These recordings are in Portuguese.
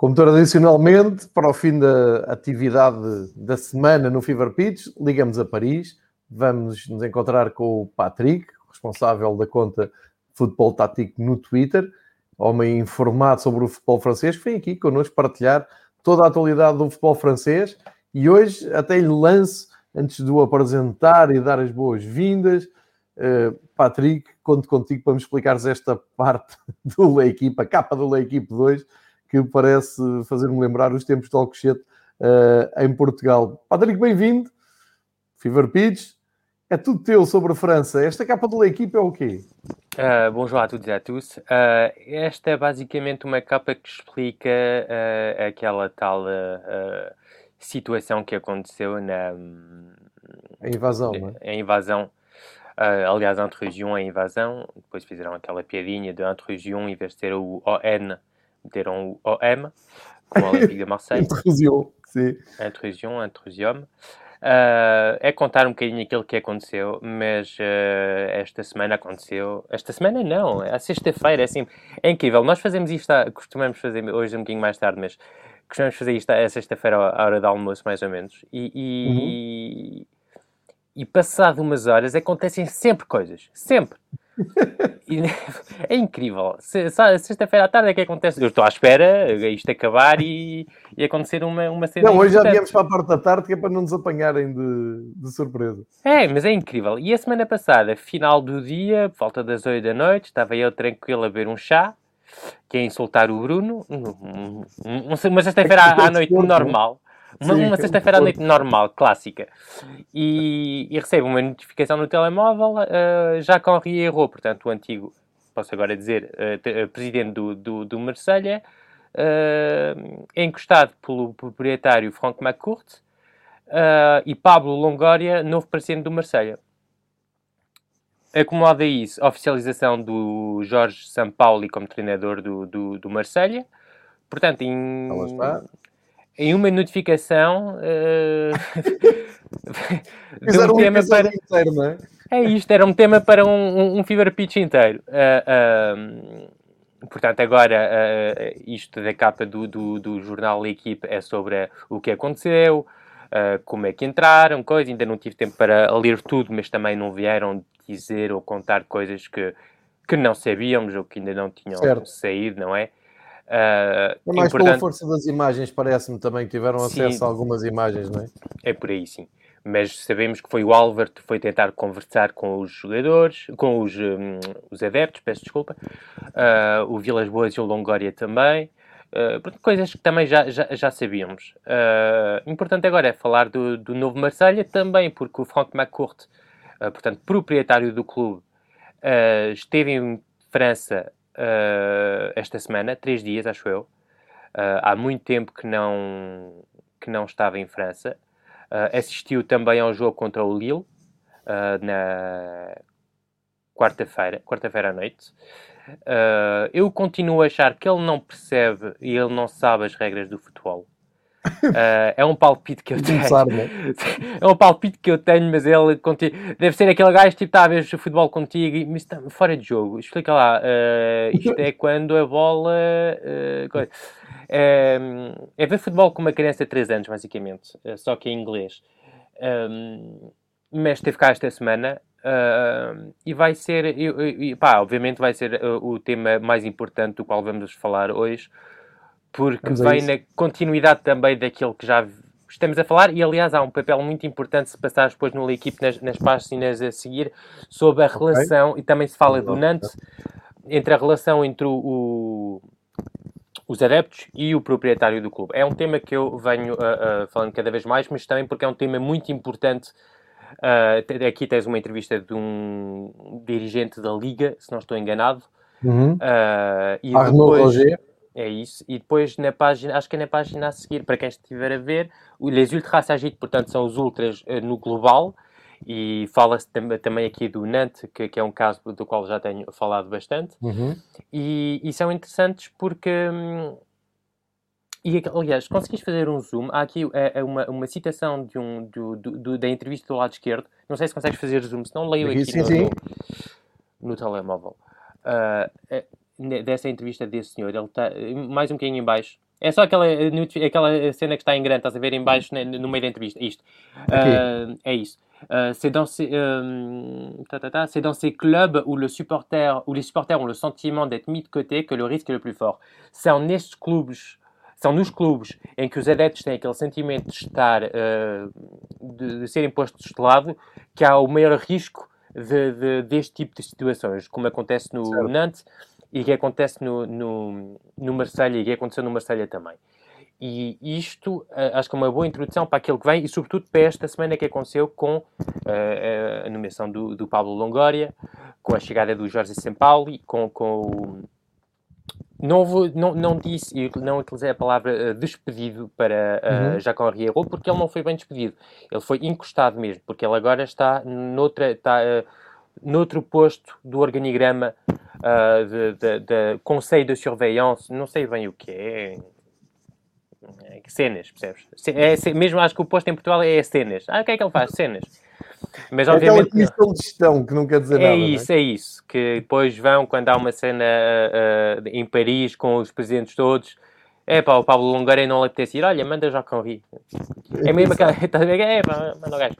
Como tradicionalmente, para o fim da atividade da semana no Fever Pitch, ligamos a Paris. Vamos nos encontrar com o Patrick, responsável da conta Futebol Tático no Twitter, homem informado sobre o futebol francês, que vem aqui connosco partilhar toda a atualidade do futebol francês. E hoje até lhe lanço, antes de o apresentar e dar as boas-vindas, uh, Patrick, conto contigo para me explicares esta parte do Lei Equipa, a capa do Lei Equipe 2, que parece fazer-me lembrar os tempos de Alcochete uh, em Portugal. Patrick, bem-vindo. Fever Pitch. É tudo teu sobre a França. Esta capa da equipe é o quê? Uh, bonjour a todos e a tous. Uh, esta é basicamente uma capa que explica uh, aquela tal uh, situação que aconteceu na... A invasão, não é? A invasão. aliás, entre-région, a invasão. Depois fizeram aquela piadinha de entre-région, em vez de ter o ON, meteram o OM, como o Olympique de Marseille. Intrusion, sim. Intrusion, intrusium. Uh, é contar um bocadinho aquilo que aconteceu, mas uh, esta semana aconteceu. Esta semana não, é a sexta-feira, é assim, é incrível. Nós fazemos isto, costumamos fazer hoje um bocadinho mais tarde, mas costumamos fazer isto a sexta-feira à hora do almoço, mais ou menos. E, e, uhum. e passado umas horas acontecem sempre coisas, sempre. É incrível. Sexta-feira à tarde é que acontece. Eu estou à espera isto acabar e, e acontecer uma, uma cena. Não, hoje já viemos para a parte da tarde que é para não nos apanharem de, de surpresa. É, mas é incrível. E a semana passada, final do dia, volta das 8 da noite, estava eu tranquilo a beber um chá, que é insultar o Bruno. Uma sexta-feira à, à noite normal. Uma, uma sexta-feira à noite normal, clássica. E, e recebo uma notificação no telemóvel, uh, Jacques-Henri errou, portanto, o antigo, posso agora dizer, uh, presidente do, do, do Marselha, uh, é encostado pelo proprietário Franck McCourt uh, e Pablo Longoria, novo presidente do Marselha. Acomoda isso a oficialização do Jorge Sampaoli como treinador do, do, do Marselha. Portanto, em, em uma notificação uh, de um, tema para inteiro, não é? é isto, era um tema para um, um, um fever pitch inteiro. Uh, uh, portanto, agora isto da capa do, do, do jornal L'Equipe é sobre o que aconteceu, como é que entraram, coisa. Ainda não tive tempo para ler tudo, mas também não vieram dizer ou contar coisas que, que não sabíamos ou que ainda não tinham certo. saído, não é? Uh, é mais importante... pela força das imagens, parece-me também que tiveram acesso sim, a algumas imagens, não é? É por aí, sim. Mas sabemos que foi o Álvaro que foi tentar conversar com os jogadores, com os, um, os adeptos, peço desculpa, uh, o Vilas Boas e o Longoria também. Uh, coisas que também já, já, já sabíamos. Uh, importante agora é falar do, do novo Marselha também, porque o Franck McCourt, uh, portanto, proprietário do clube, esteve em França uh, esta semana, três dias, acho eu. Uh, há muito tempo que não, que não estava em França. Uh, assistiu também ao jogo contra o Lille na quarta-feira, quarta-feira à noite. eu continuo a achar que ele não percebe e ele não sabe as regras do futebol. Uh, é um palpite que eu tenho. Né? é um palpite que eu tenho, mas ele deve ser aquele gajo tipo, está a ver o futebol contigo e mas está fora de jogo. Explica lá. Uh, isto é quando a bola. Uh, é, é ver futebol com uma criança de 3 anos, basicamente, só que em inglês. Um, mas teve cá esta semana e vai ser. E, e, pá, obviamente, vai ser o tema mais importante do qual vamos falar hoje porque vem na continuidade também daquilo que já estamos a falar, e aliás há um papel muito importante se passar depois no equipe nas, nas páginas a seguir sobre a relação, okay. e também se fala do Nantes, entre a relação entre o, o, os adeptos e o proprietário do clube. É um tema que eu venho uh, uh, falando cada vez mais, mas também porque é um tema muito importante. Uh, aqui tens uma entrevista de um dirigente da Liga, se não estou enganado. Uhum. e depois, Roger é isso. E depois na página, acho que é na página a seguir, para quem estiver a ver, Les Ultras s'agit, portanto, são os ultras uh, no global. E fala-se tam também aqui do Nantes, que, que, é um caso do qual já tenho falado bastante. Uhum. E, e, são interessantes porque. Hum, e, aliás, conseguiste fazer um zoom? Há aqui é, é uma, uma citação de um, do, do, do, da entrevista do lado esquerdo. Não sei se consegues fazer zoom, se não leio aqui, sim, no, sim. No, no, telemóvel. Uh, dessa entrevista desse senhor, ele está mais um bocadinho em baixo, É só aquela, aquela cena que está em grande, estás a ver em baixo no meio da entrevista. Isto. Uh, é isso. Uh, c'est dans ces euh, c'est dans ces clubs où le supporter où les supporters ont le sentiment d'être mis de côté que le risque est le plus fort. São nestes clubes, são nos clubes em que os adeptos têm aquele sentimento de estar uh, de, de serem postos de lado que há o maior risco de, de, deste tipo de situações, como acontece no certo. Nantes e que acontece no, no, no Marselha e que aconteceu no Marselha também. E isto uh, acho que é uma boa introdução para aquilo que vem e, sobretudo, para esta semana que aconteceu com uh, a nomeação do, do Pablo Longoria, com a chegada do Jorge Sampaoli, com, com o. Não, vou, não, não disse, não utilizei a palavra uh, despedido para uh, uhum. Henri porque ele não foi bem despedido. Ele foi encostado mesmo, porque ele agora está noutra, está, uh, noutro posto do organigrama uh, de, de, de Conselho de Surveillance, não sei bem o que é, é cenas, percebes? É, mesmo acho que o posto em Portugal é cenas. Ah, o que é que ele faz? Cenas. Mas é obviamente. Aquela comissão de gestão que não quer dizer é nada. Isso, é? é isso. Que depois vão, quando há uma cena uh, em Paris com os presidentes todos, é pá, o Pablo Longaray não lhe apetece ir, olha, manda já com Ri. É mesmo aquela. Estás a ver? É pá, manda o gajo.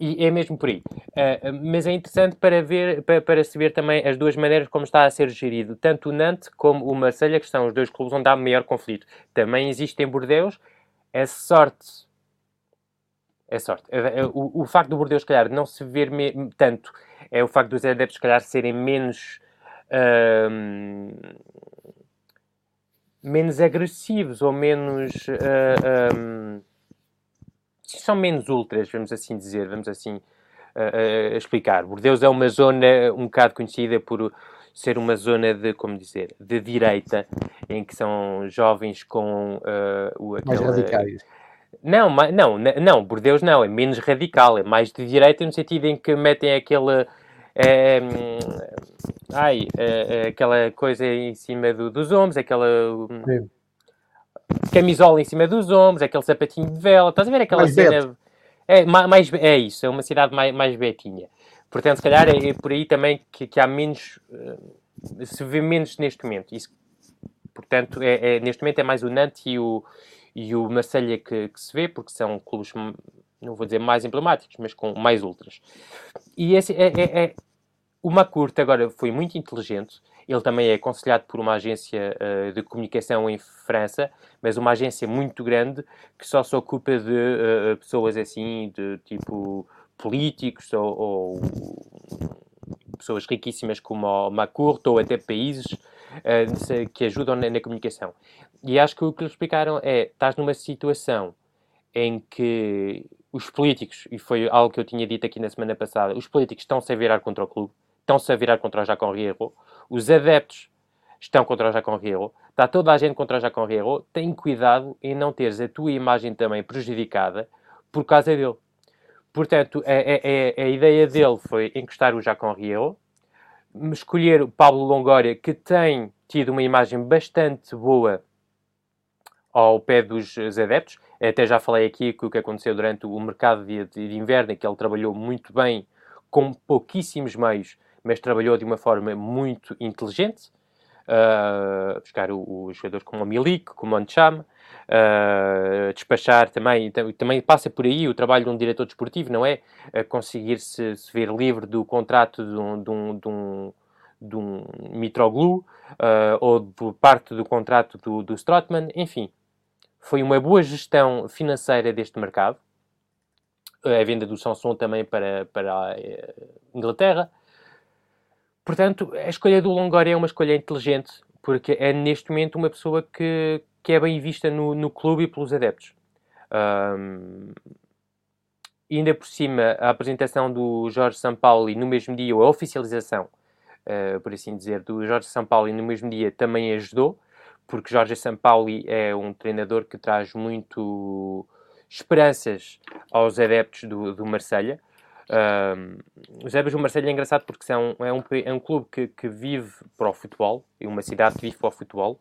E é mesmo por aí. Uh, mas é interessante para ver, para, para se ver também as duas maneiras como está a ser gerido, tanto o Nantes como o Marselha, que são os dois clubes onde há maior conflito. Também existe em Bordeus. É sorte. É sorte. É, é, o, o facto do Bordeus, se calhar, não se ver tanto é o facto dos adeptos, se calhar, serem menos. Uh, menos agressivos ou menos. Uh, ah, um, são menos ultras, vamos assim dizer, vamos assim uh, uh, explicar. Bordeus é uma zona um bocado conhecida por ser uma zona de, como dizer, de direita, em que são jovens com o, aquele, Mais radicais. Não, não, não, Bordeus não, é menos radical, é mais de direita no sentido em que metem aquele é, ai, é, é, aquela coisa em cima do, dos ombros, aquela Sim. camisola em cima dos ombros, aquele sapatinho de vela, estás a ver aquela mais cena? É, mais, é isso, é uma cidade mais, mais betinha. Portanto, se calhar é, é por aí também que, que há menos, uh, se vê menos neste momento. Isso, portanto, é, é, neste momento é mais o Nantes e o, e o Marselha que, que se vê, porque são clubes não vou dizer mais emblemáticos, mas com mais ultras. E esse é, é, é, o Macurte agora foi muito inteligente. Ele também é aconselhado por uma agência uh, de comunicação em França, mas uma agência muito grande que só se ocupa de uh, pessoas assim, de tipo políticos ou, ou pessoas riquíssimas como o Macurte ou até países uh, que ajudam na, na, comunicação. E acho que o que lhe explicaram é: estás numa situação em que os políticos, e foi algo que eu tinha dito aqui na semana passada, os políticos estão-se a virar contra o clube estão-se a virar contra o Jacon Riero, os adeptos estão contra o Jacon Riero, está toda a gente contra o Jacon Riero, tem cuidado em não teres a tua imagem também prejudicada por causa dele. Portanto, a, a, a, ideia dele foi encostar o Jacon Riero, escolher o Pablo Longoria, que tem tido uma imagem bastante boa ao pé dos adeptos. Até já falei aqui que o que aconteceu durante o mercado de, de inverno, que ele trabalhou muito bem, com pouquíssimos meios, mas trabalhou de uma forma muito inteligente. Uh, buscar os jogadores como o Milik, como o Ancham, uh, despachar também, também passa por aí o trabalho de um diretor desportivo, não é? Uh, conseguir se, se, ver livre do contrato de um, de um, de um, de um Mitroglou uh, ou de parte do contrato do, do Strotman, enfim. Foi uma boa gestão financeira deste mercado. A venda do Samsung também para, para a Inglaterra. Portanto, a escolha do Longoria é uma escolha inteligente, porque é neste momento uma pessoa que, que é bem vista no, no clube e pelos adeptos. Um, ainda por cima, a apresentação do Jorge Sampaoli no mesmo dia, ou a oficialização, uh, por assim dizer, do Jorge Sampaoli no mesmo dia também ajudou, porque Jorge Sampaoli é um treinador que traz muito esperanças aos adeptos do, do Marselha. Um, os Ebas do Marselha é engraçado porque são, é, um, é um clube que, que vive para o futebol, é uma cidade que vive para o futebol.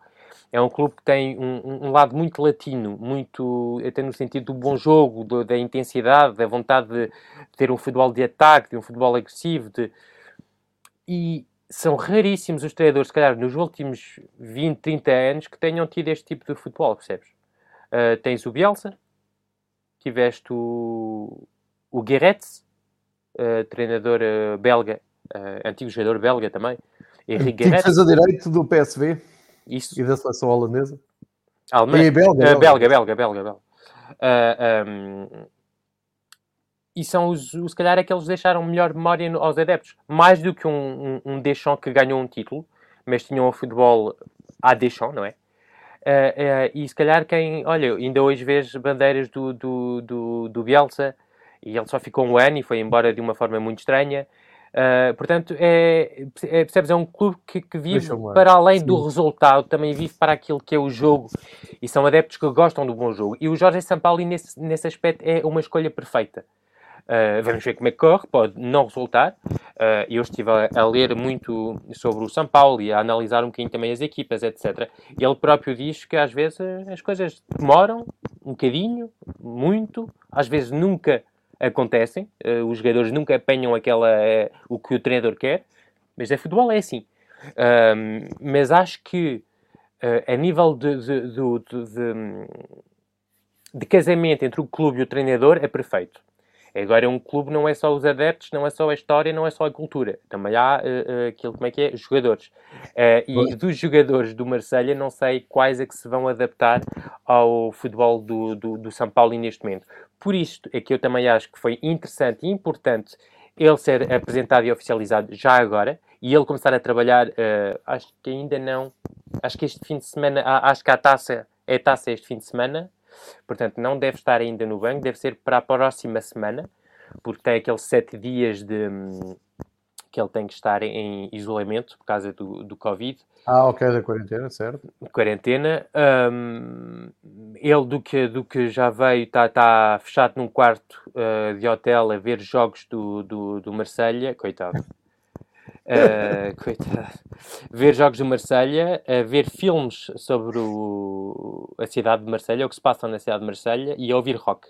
É um clube que tem um, um lado muito latino, muito até no sentido do bom jogo, do, da intensidade, da vontade de ter um futebol de ataque, de um futebol agressivo. De... E são raríssimos os treinadores, se calhar, nos últimos 20, 30 anos que tenham tido este tipo de futebol, percebes? Uh, tens o Bielsa, tiveste o, o uh, treinador uh, belga, antigo jogador belga também. Henrique Guerretz. Fez a direito do PSV Isso. e da seleção holandesa. E belga, belga, belga, belga, belga. belga. Um, e são os, os, se calhar, aqueles que deixaram melhor memória aos adeptos. Mais do que um, um, um Deschamps que ganhou um título, mas tinham um futebol a Deschamps, não é? Uh, uh, e se calhar quem, olha, ainda hoje vês bandeiras do, do, do, do, Bielsa e ele só ficou um ano e foi embora de uma forma muito estranha. Uh, portanto, é, é, percebes, é um clube que, que vive para além Sim. do resultado, também vive para aquilo que é o jogo e são adeptos que gostam do bom jogo. E o Jorge Sampaoli, nesse, nesse aspecto, é uma escolha perfeita. Uh, vamos ver como é que corre, pode não resultar. Uh, eu estive a, a, ler muito sobre o São Paulo e a analisar um bocadinho também as equipas, etc. Ele próprio diz que às vezes as coisas demoram um bocadinho, muito, às vezes nunca acontecem, uh, os jogadores nunca apanham aquela, o que o treinador quer, mas é futebol é assim. mas acho que a nível de, de, de, de, de casamento entre o clube e o treinador é perfeito. Agora, um clube não é só os adeptos, não é só a história, não é só a cultura. Também há uh, aquilo, como é que é? Jogadores. Uh, e dos jogadores do Marselha não sei quais é que se vão adaptar ao futebol do, do, do São Paulo neste momento. Por isto é que eu também acho que foi interessante e importante ele ser apresentado e oficializado já agora e ele começar a trabalhar, uh, acho que ainda não, acho que este fim de semana, acho que a taça é taça este fim de semana, Portanto, não deve estar ainda no banco, deve ser para a próxima semana, porque tem aqueles sete dias de que ele tem que estar em isolamento por causa do, do Covid. Ah, ok, da quarentena, certo. Quarentena. Um, ele, do que, do que já veio, está tá fechado num quarto uh, de hotel a ver jogos do, do, do Marselha, coitado. Uh, coitado. Ver jogos do Marselha, uh, ver filmes sobre o, a cidade de Marselha, o que se passa na cidade de Marselha e ouvir rock.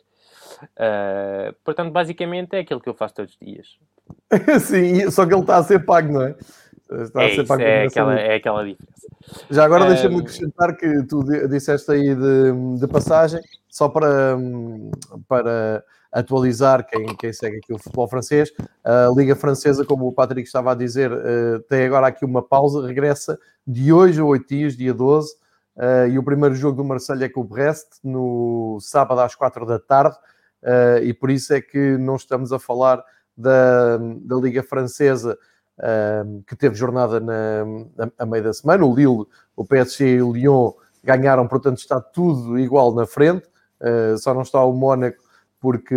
Uh, portanto, basicamente é aquilo que eu faço todos os dias. Sim, só que ele está a ser pago, não é? Está é, a ser pago é, aquela, é aquela diferença. Já agora deixa-me acrescentar que tu disseste aí de, de passagem, só para, para atualizar quem, quem segue aqui o futebol francês. A Liga Francesa, como o Patrick estava a dizer, uh, tem agora aqui uma pausa, regressa de hoje a oito dias, dia 12, uh, eh, e o primeiro jogo do Marseille é com o Brest, no sábado às quatro da tarde, uh, e por isso é que não estamos a falar da, da Liga Francesa, que teve jornada na, a meio da semana. O Lille, o PSG e o Lyon ganharam, portanto está tudo igual na frente, só não está o Mónaco porque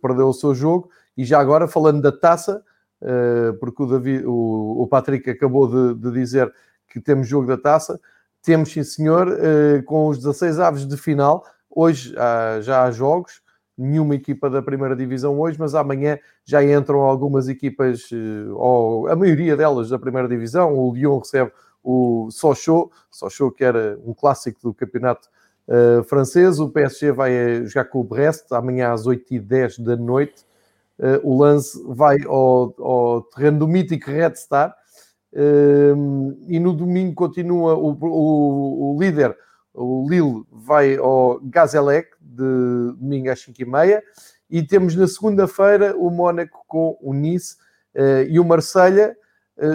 perdeu o seu jogo. E já agora, falando da taça, uh, porque o, David, o, Patrick acabou de, de, dizer que temos jogo da taça, temos sim senhor, uh, com os 16 aves de final. Hoje já há jogos, nenhuma equipa da primeira divisão hoje, mas amanhã já entram algumas equipas, uh, ou a maioria delas da primeira divisão. O Lyon recebe o Sochaux, Sochaux que era um clássico do campeonato uh, francês. O PSG vai eh, jogar com o Brest amanhã às 8h10 da noite. Uh, o lance vai ao, ao, terreno do mítico Red Star. E no domingo continua o, o, o, líder, o Lille, vai ao Gazelec, de domingo às 5h30. E temos na segunda-feira o Mónaco com o Nice uh, e o Marselha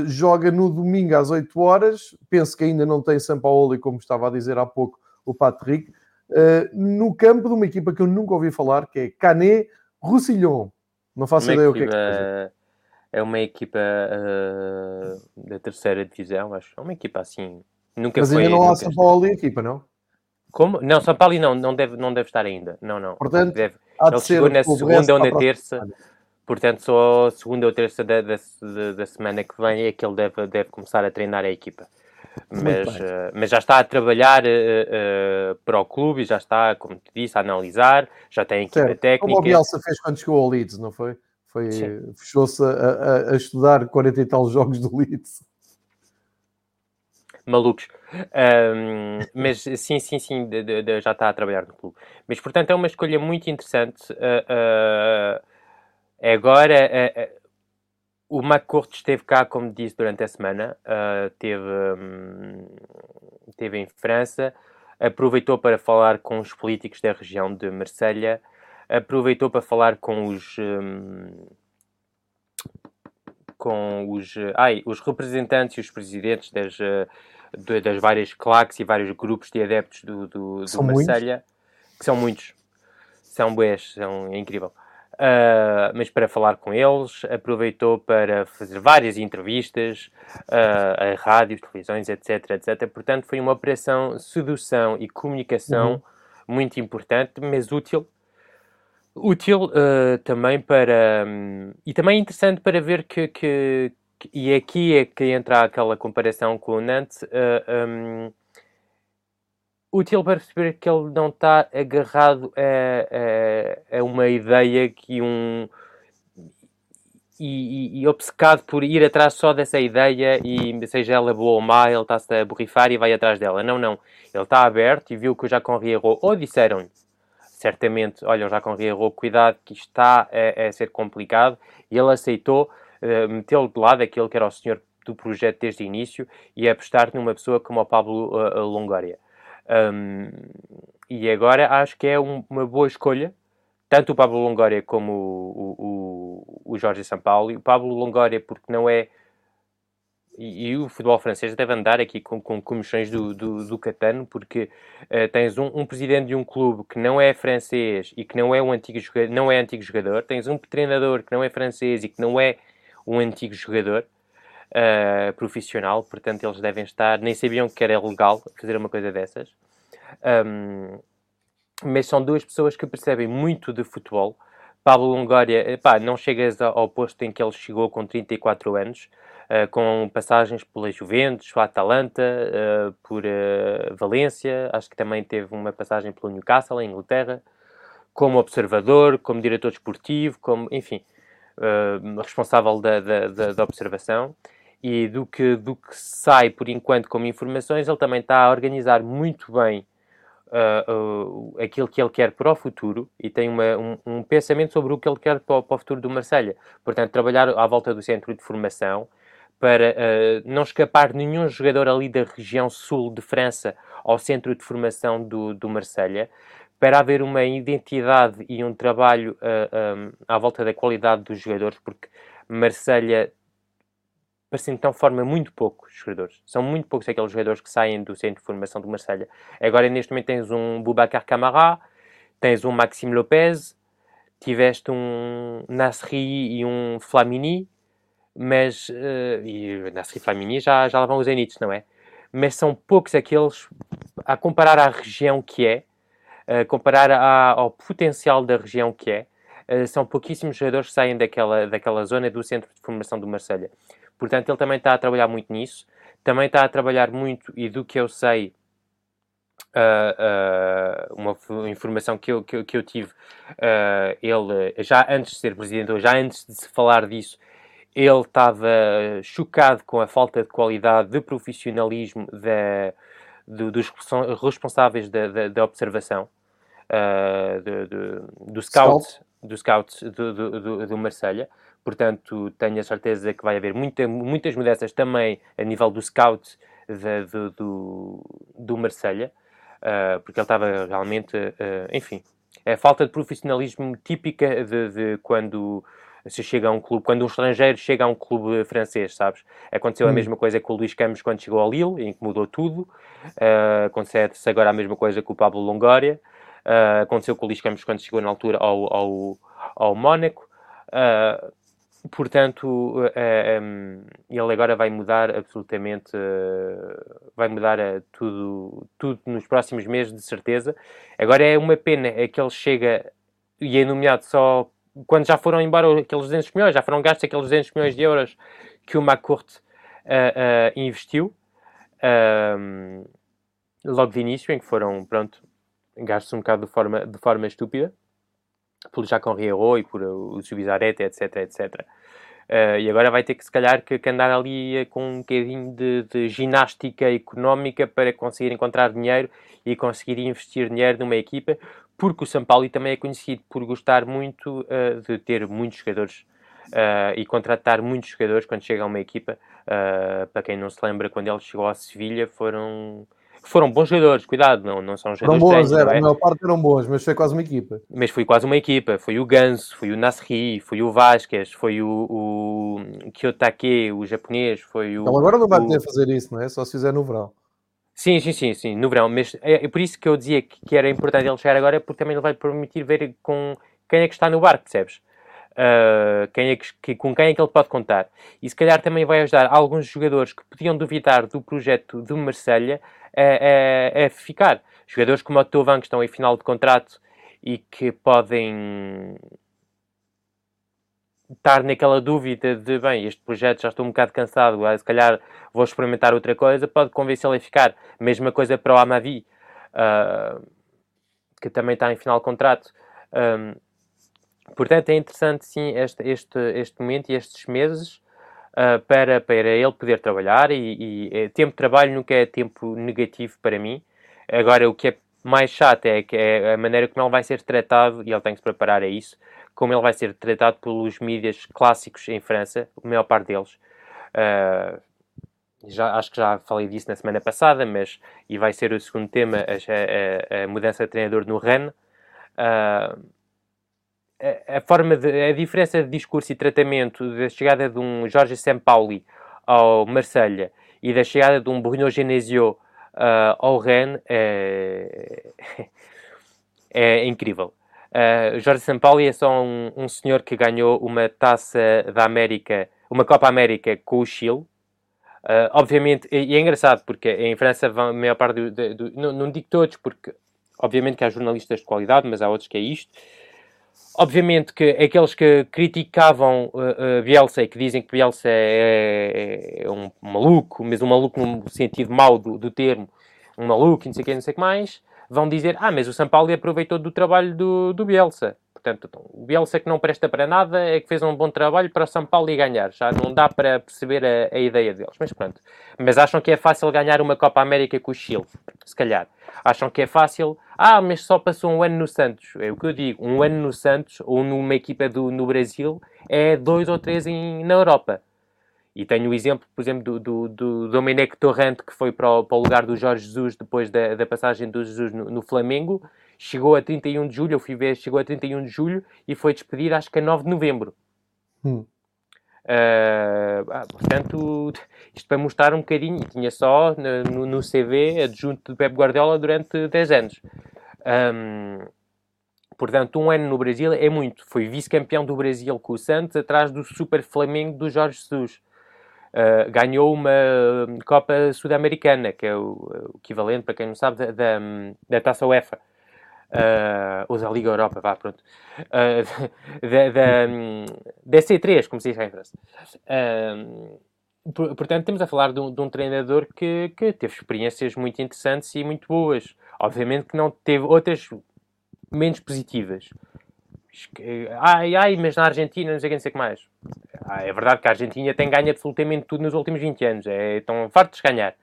joga no domingo às 8 horas. Penso que ainda não tem São Paulo, e como estava a dizer há pouco, o Patrick, uh, no campo de uma equipa que eu nunca ouvi falar, que é Canet Roussillon. Não faço uma ideia equipa, o que é que é. É uma equipa uh, da terceira divisão, acho. É uma equipa assim. Nunca Mas foi, ainda não há São Paulo ali equipa, não? Como? Não, São Paulo não, não deve, não deve estar ainda. Não, não. Portanto, deve. Ele chegou na segunda ou na terça. Portanto, só a segunda ou terça da, da, da, semana que vem é que ele deve, deve começar a treinar a equipa mas, uh, mas já está a trabalhar uh, uh, para o clube e já está, como te disse, a analisar, já tem equipa certo. técnica. Como o Bielsa fez quando chegou ao Leeds, não foi? foi Fechou-se a, a, a, estudar 40 e tal jogos do Leeds. Malucos. Um, mas sim, sim, sim, de, de, de, já está a trabalhar no clube. Mas, portanto, é uma escolha muito interessante. agora o McCourt esteve cá, como disse, durante a semana. Uh, teve, um, teve em França. Aproveitou para falar com os políticos da região de Marselha. Aproveitou para falar com os... Um, com os, ai, os representantes e os presidentes das, das várias claques e vários grupos de adeptos do, do, do Marselha, que são muitos, são boés, são é incrível. Uh, mas para falar com eles, aproveitou para fazer várias entrevistas uh, a rádios, televisões, etc, etc. Portanto, foi uma operação sedução e comunicação uhum. muito importante, mas útil. Útil uh, também para. Um, e também interessante para ver que, que, que, E aqui é que entra aquela comparação com o Nantes. Um, útil para perceber que ele não está agarrado a, a, a, uma ideia que um e, e, e, obcecado por ir atrás só dessa ideia e seja ela boa ou má, ele está-se a borrifar e vai atrás dela. Não, não. Ele está aberto e viu que o Jacon errou, ou disseram certamente, olha, o Jacon errou, cuidado que isto está a, a ser complicado, e ele aceitou uh, metê-lo de lado, aquele que era o senhor do projeto desde o início, e apostar numa pessoa como o Pablo uh, Longoria. Um, e agora acho que é um, uma boa escolha, tanto o Pablo Longoria como o, o, o, Jorge Sampaoli. O Pablo Longoria, porque não é. E, e, o futebol francês deve andar aqui com, com comissões do, do, do Catano, porque uh, tens um, um, presidente de um clube que não é francês e que não é um antigo não é antigo jogador, tens um treinador que não é francês e que não é um antigo jogador, uh, profissional, portanto eles devem estar, nem sabiam que era legal fazer uma coisa dessas. Um, mas são duas pessoas que percebem muito de futebol. Pablo Longoria, epá, não chegas ao posto em que ele chegou com 34 anos, uh, com passagens pela Juventus, pela Atalanta, uh, por uh, Valência, acho que também teve uma passagem pelo Newcastle, em Inglaterra, como observador, como diretor desportivo, como, enfim, responsável da, da, da, da observação e do que, do que sai por enquanto como informações, ele também está a organizar muito bem uh, uh, aquilo que ele quer para o futuro e tem uma, um, um, pensamento sobre o que ele quer para o, para o, futuro do Marselha. Portanto, trabalhar à volta do centro de formação para uh, não escapar nenhum jogador ali da região sul de França ao centro de formação do, do Marselha, para haver uma identidade e um trabalho um, à volta da qualidade dos jogadores, porque Marselha parecendo então forma muito poucos jogadores. São muito poucos aqueles jogadores que saem do centro de formação do Marselha. Agora, neste momento, tens um Boubacar Camara, tens um Maxime Lopez, tiveste um Nasri e um Flamini, mas... Uh, e Nasri e Flamini já, já lá vão os Zenits, não é? Mas são poucos aqueles, a comparar à região que é, a comparar a, ao potencial da região que é, uh, são pouquíssimos jogadores que saem daquela, daquela zona do centro de formação do Marselha. Portanto, ele também está a trabalhar muito nisso. Também está a trabalhar muito, e do que eu sei, uh, uh, uma informação que eu, que eu, que eu tive, uh, ele, já antes de ser presidente, ou já antes de se falar disso, ele estava chocado com a falta de qualidade, de profissionalismo da, do, dos responsáveis da, da, da observação, do, do, do scout, do scout do, do, do Marselha. Portanto, tenho a certeza que vai haver muita, muitas mudanças também a nível do scout de, de, do, do Marselha, uh, porque ele estava realmente, uh, enfim, é a falta de profissionalismo típica de, de, quando se chega a um clube, quando um estrangeiro chega a um clube francês, sabes? Aconteceu hum. a mesma coisa com o Luís Campos quando chegou ao Lille, em que mudou tudo. Uh, acontece agora a mesma coisa com o Pablo Longoria. Aconteceu com o Luís Campos quando chegou na altura ao, ao, ao Mónaco. Uh, portanto, uh, um, ele agora vai mudar absolutamente, uh, vai mudar uh, tudo, tudo nos próximos meses, de certeza. Agora é uma pena é que ele chega e é nomeado só quando já foram embora aqueles 200 milhões, já foram gastos aqueles 200 milhões de euros que o McCourt investiu logo de início, em que foram, pronto, gastos um bocado de forma, de forma estúpida pelo Jacon Rio e por o Subizarete, etc, etc. Uh, e agora vai ter que, se calhar, que, que andar ali com um bocadinho de, de, ginástica económica para conseguir encontrar dinheiro e conseguir investir dinheiro numa equipa, porque o São Paulo também é conhecido por gostar muito uh, de ter muitos jogadores uh, e contratar muitos jogadores quando chega a uma equipa. Para quem não se lembra, quando ele chegou à Sevilha, foram foram bons jogadores, cuidado, não, não são jogadores Foram bons, era, é? a maior parte eram bons, mas foi quase uma equipa. Mas foi quase uma equipa, foi o Ganso, foi o Nasri, foi o Vasquez, foi o, o Kyotake, o japonês, foi o... Então agora não vai poder fazer isso, não é? Só se fizer no verão. Sim, sim, sim, sim, no verão, mas é, é por isso que eu dizia que, que, era importante ele chegar agora, porque também ele vai permitir ver com quem é que está no barco, percebes? Uh, quem é que, com quem é que ele pode contar. E se calhar também vai ajudar alguns jogadores que podiam duvidar do projeto do Marselha a, a, a ficar. Jogadores como o Tovan, que estão em final de contrato e que podem estar naquela dúvida de, bem, este projeto já estou um bocado cansado, se calhar vou experimentar outra coisa, pode convencê-lo a ficar. Mesma coisa para o Amavi, uh, que também está em final de contrato. Um, portanto, é interessante, sim, este, este, este momento e estes meses uh, para, para ele poder trabalhar e, e, é, tempo de trabalho nunca é tempo negativo para mim. Agora, o que é mais chato é, que é a maneira como ele vai ser tratado, e ele tem que se preparar a isso, como ele vai ser tratado pelos mídias clássicos em França, a maior parte deles. Uh, já, acho que já falei disso na semana passada, mas e vai ser o segundo tema, a, a, a mudança de treinador no Rennes. Uh, a, forma de, a diferença de discurso e tratamento da chegada de um Jorge Sampaoli ao Marselha e da chegada de um Bruno Genesio uh, ao Rennes é, é incrível. Uh, Jorge Sampaoli é só um, um, senhor que ganhou uma taça da América, uma Copa América com o Chile. Uh, obviamente, e, é engraçado porque em França a maior parte do, do, do não, não digo todos, porque obviamente que há jornalistas de qualidade, mas há outros que é isto. Obviamente que aqueles que criticavam uh, uh, Bielsa e que dizem que Bielsa é, é, é, um maluco, mas um maluco no sentido mau do, do termo, um maluco e não sei o que, não sei o que mais, vão dizer, ah, mas o São Paulo aproveitou do trabalho do, do Bielsa. Portanto, então, o Bielsa que não presta para nada é que fez um bom trabalho para o São Paulo e ganhar. Já não dá para perceber a, a ideia deles. Mas pronto. Mas acham que é fácil ganhar uma Copa América com o Chile? Se calhar. Acham que é fácil? Ah, mas só passou um ano no Santos. É o que eu digo. Um ano no Santos ou numa equipa do, no Brasil é dois ou três em, na Europa. E tenho o exemplo, por exemplo, do, do, do Domenic Torrente, que foi para o, para o, lugar do Jorge Jesus depois da, da passagem do Jesus no, no, Flamengo. Chegou a 31 de julho, eu fui ver, chegou a 31 de julho e foi despedido, acho que a 9 de novembro. Hum. Uh, portanto, isto para mostrar um bocadinho, tinha só no, no CV adjunto de Pep Guardiola durante 10 anos. Um, portanto, um ano no Brasil é muito. Foi vice-campeão do Brasil com o Santos, atrás do Super Flamengo do Jorge Jesus. Uh, ganhou uma Copa Sul-Americana, que é o, o, equivalente, para quem não sabe, da, da, da Taça UEFA. Uh, ou da Liga Europa, vá, pronto. Uh, da, da, da C3, como se diz. Uh, portanto, estamos a falar de um, de um treinador que, que, teve experiências muito interessantes e muito boas. Obviamente que não teve outras menos positivas. Ai, ai, mas na Argentina não sei quem, sei que mais. Ah, é verdade que a Argentina tem ganho absolutamente tudo nos últimos 20 anos. É, estão fartos de ganhar.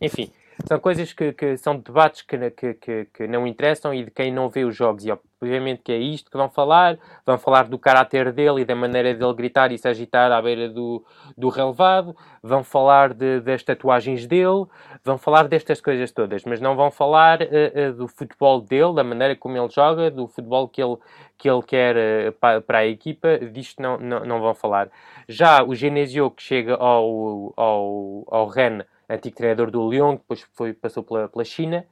Enfim, são coisas que, que são debates que, que, que, não interessam e de quem não vê os jogos. E obviamente que é isto que vão falar. Vão falar do caráter dele e da maneira dele gritar e se agitar à beira do, do relevado. Vão falar de, das tatuagens dele. Vão falar destas coisas todas. Mas não vão falar uh, uh, do futebol dele, da maneira como ele joga, do futebol que ele, que ele quer uh, para, para a equipa. Disto não, não, não vão falar. Já o Genesio que chega ao, ao, ao Rennes antigo treinador do Lyon, depois foi, passou pela, pela China,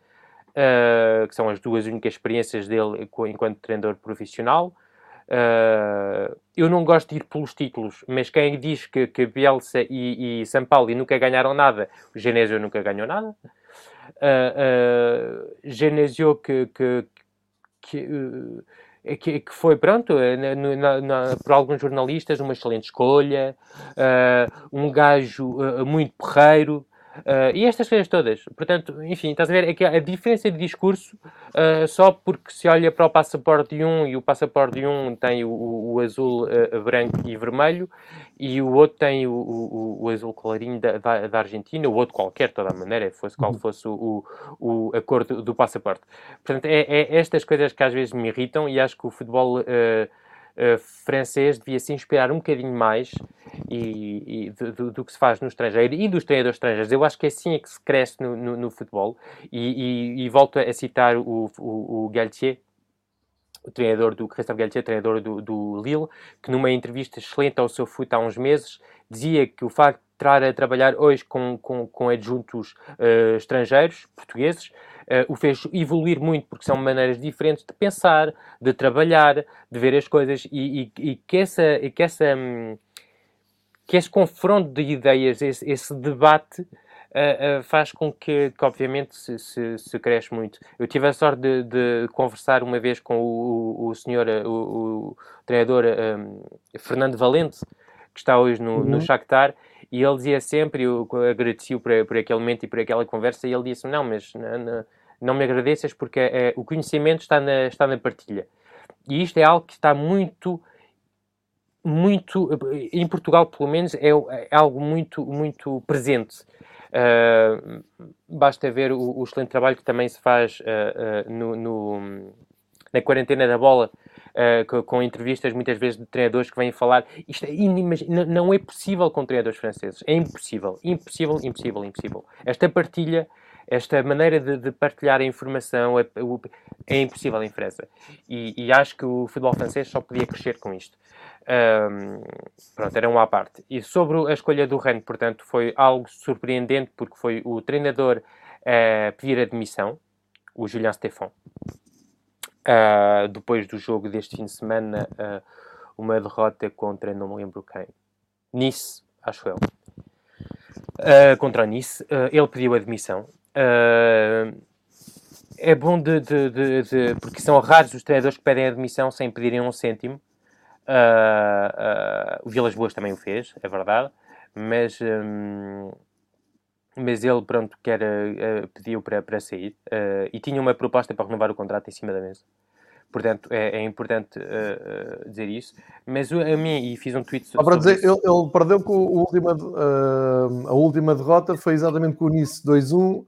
uh, que são as duas únicas experiências dele enquanto treinador profissional. Uh, eu não gosto de ir pelos títulos, mas quem diz que, que Bielsa e, e São Paulo nunca ganharam nada, o Genesio nunca ganhou nada. Uh, uh, que, que, que, que, que, foi, pronto, na, na, por alguns jornalistas, uma excelente escolha, um gajo muito porreiro, Uh, e estas coisas todas. Portanto, enfim, estás a ver? É que a diferença de discurso, uh, só porque se olha para o passaporte de um e o passaporte de um tem o, o, azul uh, branco e vermelho e o outro tem o, o, o azul clarinho da, da, da, Argentina, o outro qualquer, de toda a maneira, fosse qual uhum. fosse o, o, a cor do, do passaporte. Portanto, é, é, estas coisas que às vezes me irritam e acho que o futebol uh, francês devia se inspirar um bocadinho mais e, e do, do, que se faz no estrangeiro e dos treinadores estrangeiros. Eu acho que assim é que se cresce no, no, no futebol. E, e, e, volto a citar o, o, o Galtier, o treinador do Christophe Galtier, treinador do, do Lille, que numa entrevista excelente ao seu fute há uns meses, dizia que o facto estar a trabalhar hoje com, com, com adjuntos uh, estrangeiros, portugueses, uh, o fez evoluir muito, porque são maneiras diferentes de pensar, de trabalhar, de ver as coisas, e, e, e que, essa, que, essa, um, que esse confronto de ideias, esse, esse debate, Uh, uh, faz com que, que obviamente, se, se, se, cresce muito. Eu tive a sorte de, de conversar uma vez com o, o, o senhor, o, o treinador um, Fernando Valente, que está hoje no, uhum. no Shakhtar, e ele dizia sempre, eu agradeci por, por aquele momento e por aquela conversa, e ele disse não, mas não, não, não me agradeças porque é, o conhecimento está na, está na partilha. E isto é algo que está muito muito em Portugal pelo menos é, é algo muito muito presente uh, basta ver o, o, excelente trabalho que também se faz uh, uh, no, no, na quarentena da bola uh, com, com, entrevistas muitas vezes de treinadores que vêm falar. Isto é não é possível com treinadores franceses. É impossível, impossível, impossível, impossível. Esta partilha, esta maneira de, de partilhar a informação é, é, impossível em França. E, e, acho que o futebol francês só podia crescer com isto. Um, pronto, era uma à parte. E sobre a escolha do Rennes, portanto, foi algo surpreendente porque foi o treinador a pedir admissão, o Julien Stéphan. Uh, depois do jogo deste fim de semana, uh, uma derrota contra, não me lembro quem, Nice, acho eu. Uh, contra Nice, ele pediu admissão. é bom de, de, de, de, porque são raros os treinadores que pedem admissão sem pedirem um cêntimo. o Vilas Boas também o fez, é verdade, mas, um, mas ele, pronto, quer, uh, pediu para, para sair uh, e tinha uma proposta para renovar o contrato em cima da mesa. Portanto, é, é importante uh, dizer isso. Mas a mim, e fiz um tweet sobre. Para dizer, ele, ele, perdeu com o última, a última derrota, foi exatamente com o Nice 2-1.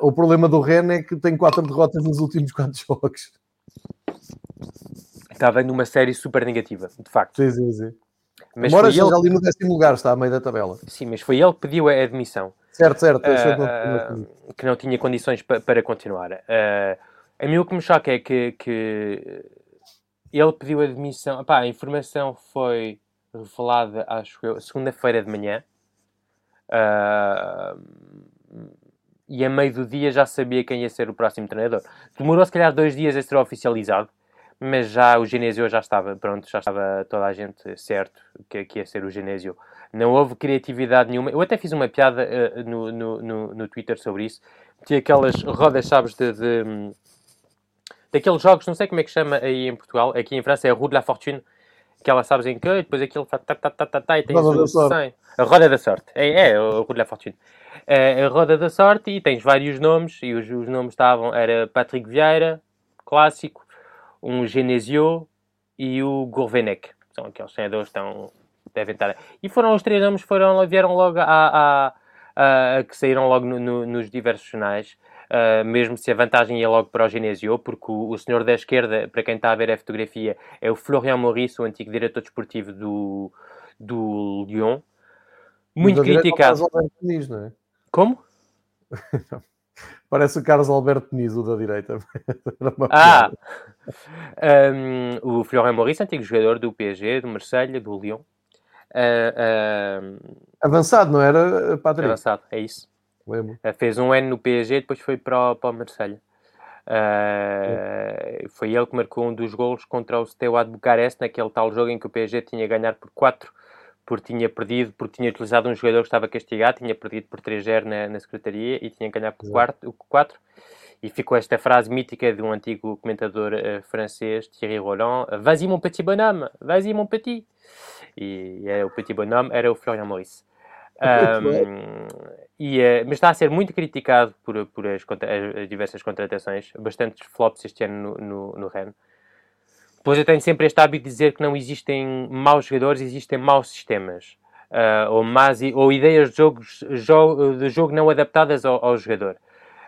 o problema do Ren é que tem quatro derrotas nos últimos quatro jogos. Estava numa série super negativa, de facto. Sim, sim, sim. Mas Embora ele... ali no décimo lugar, está a meio da tabela. Sim, mas foi ele que pediu a admissão. Certo, certo. Uh, que não tinha condições pa para continuar. Uh, a mim o que me choca é que, que ele pediu admissão. Epá, a informação foi revelada, acho eu, segunda-feira de manhã. Uh, e a meio do dia já sabia quem ia ser o próximo treinador. Demorou se calhar dois dias a ser oficializado, mas já o Genésio já estava pronto, já estava toda a gente certo que, que ia ser o Genésio não houve criatividade nenhuma. Eu até fiz uma piada uh, no, no, no, no, Twitter sobre isso. Tinha aquelas rodas, sabes, de, de, daqueles jogos, não sei como é que chama aí em Portugal, aqui em França é a Rue de la Fortune, que ela sabes em que, depois aquilo faz tá, tá, tá, tá, tá, e tens roda a roda da sorte. É, é a Rue de la Fortune. É, a roda da sorte e tens vários nomes, e os, os nomes estavam, era Patrick Vieira, clássico, um Genesio e o Gourvenec. São aqueles treinadores que estão devem estar. E foram os três nomes foram, vieram logo a, a, a, que saíram logo no, no, nos diversos jornais. Uh, mesmo se a vantagem ia logo para o Genesio, porque o, o senhor da esquerda, para quem está a ver a fotografia, é o Florian Maurice, o antigo diretor desportivo do, do Lyon. Muito criticado. Nis, não é? Como? Parece o Carlos Alberto Niso da direita. ah! Um, o Florian Maurice, antigo jogador do PSG, do Marseille, do Lyon. Uh, Avançado, não era, Patrick? Avançado, é isso. Lembro. Fez um ano no PSG, depois foi para o, para o Marselha. Uh, foi ele que marcou um dos golos contra o Steaua de Bucareste, naquele tal jogo em que o PSG tinha ganhado por 4, porque tinha perdido, porque tinha utilizado um jogador que estava castigado, tinha perdido por 3-0 na, na secretaria e tinha ganhado por 4, 4. E ficou esta frase mítica de um antigo comentador uh, francês, Thierry Roland: Vas-y, mon petit bonhomme, vas-y, mon petit e, e o Petit Bonhomme era o Florian Maurice. Um, e, uh, mas está a ser muito criticado por, por as, as, diversas contratações, bastantes flops este ano no, no, no Rennes. Depois eu tenho sempre este hábito de dizer que não existem maus jogadores, existem maus sistemas. Uh, ou, más, ou ideias de, jogos, jo, de jogo não adaptadas ao, ao jogador.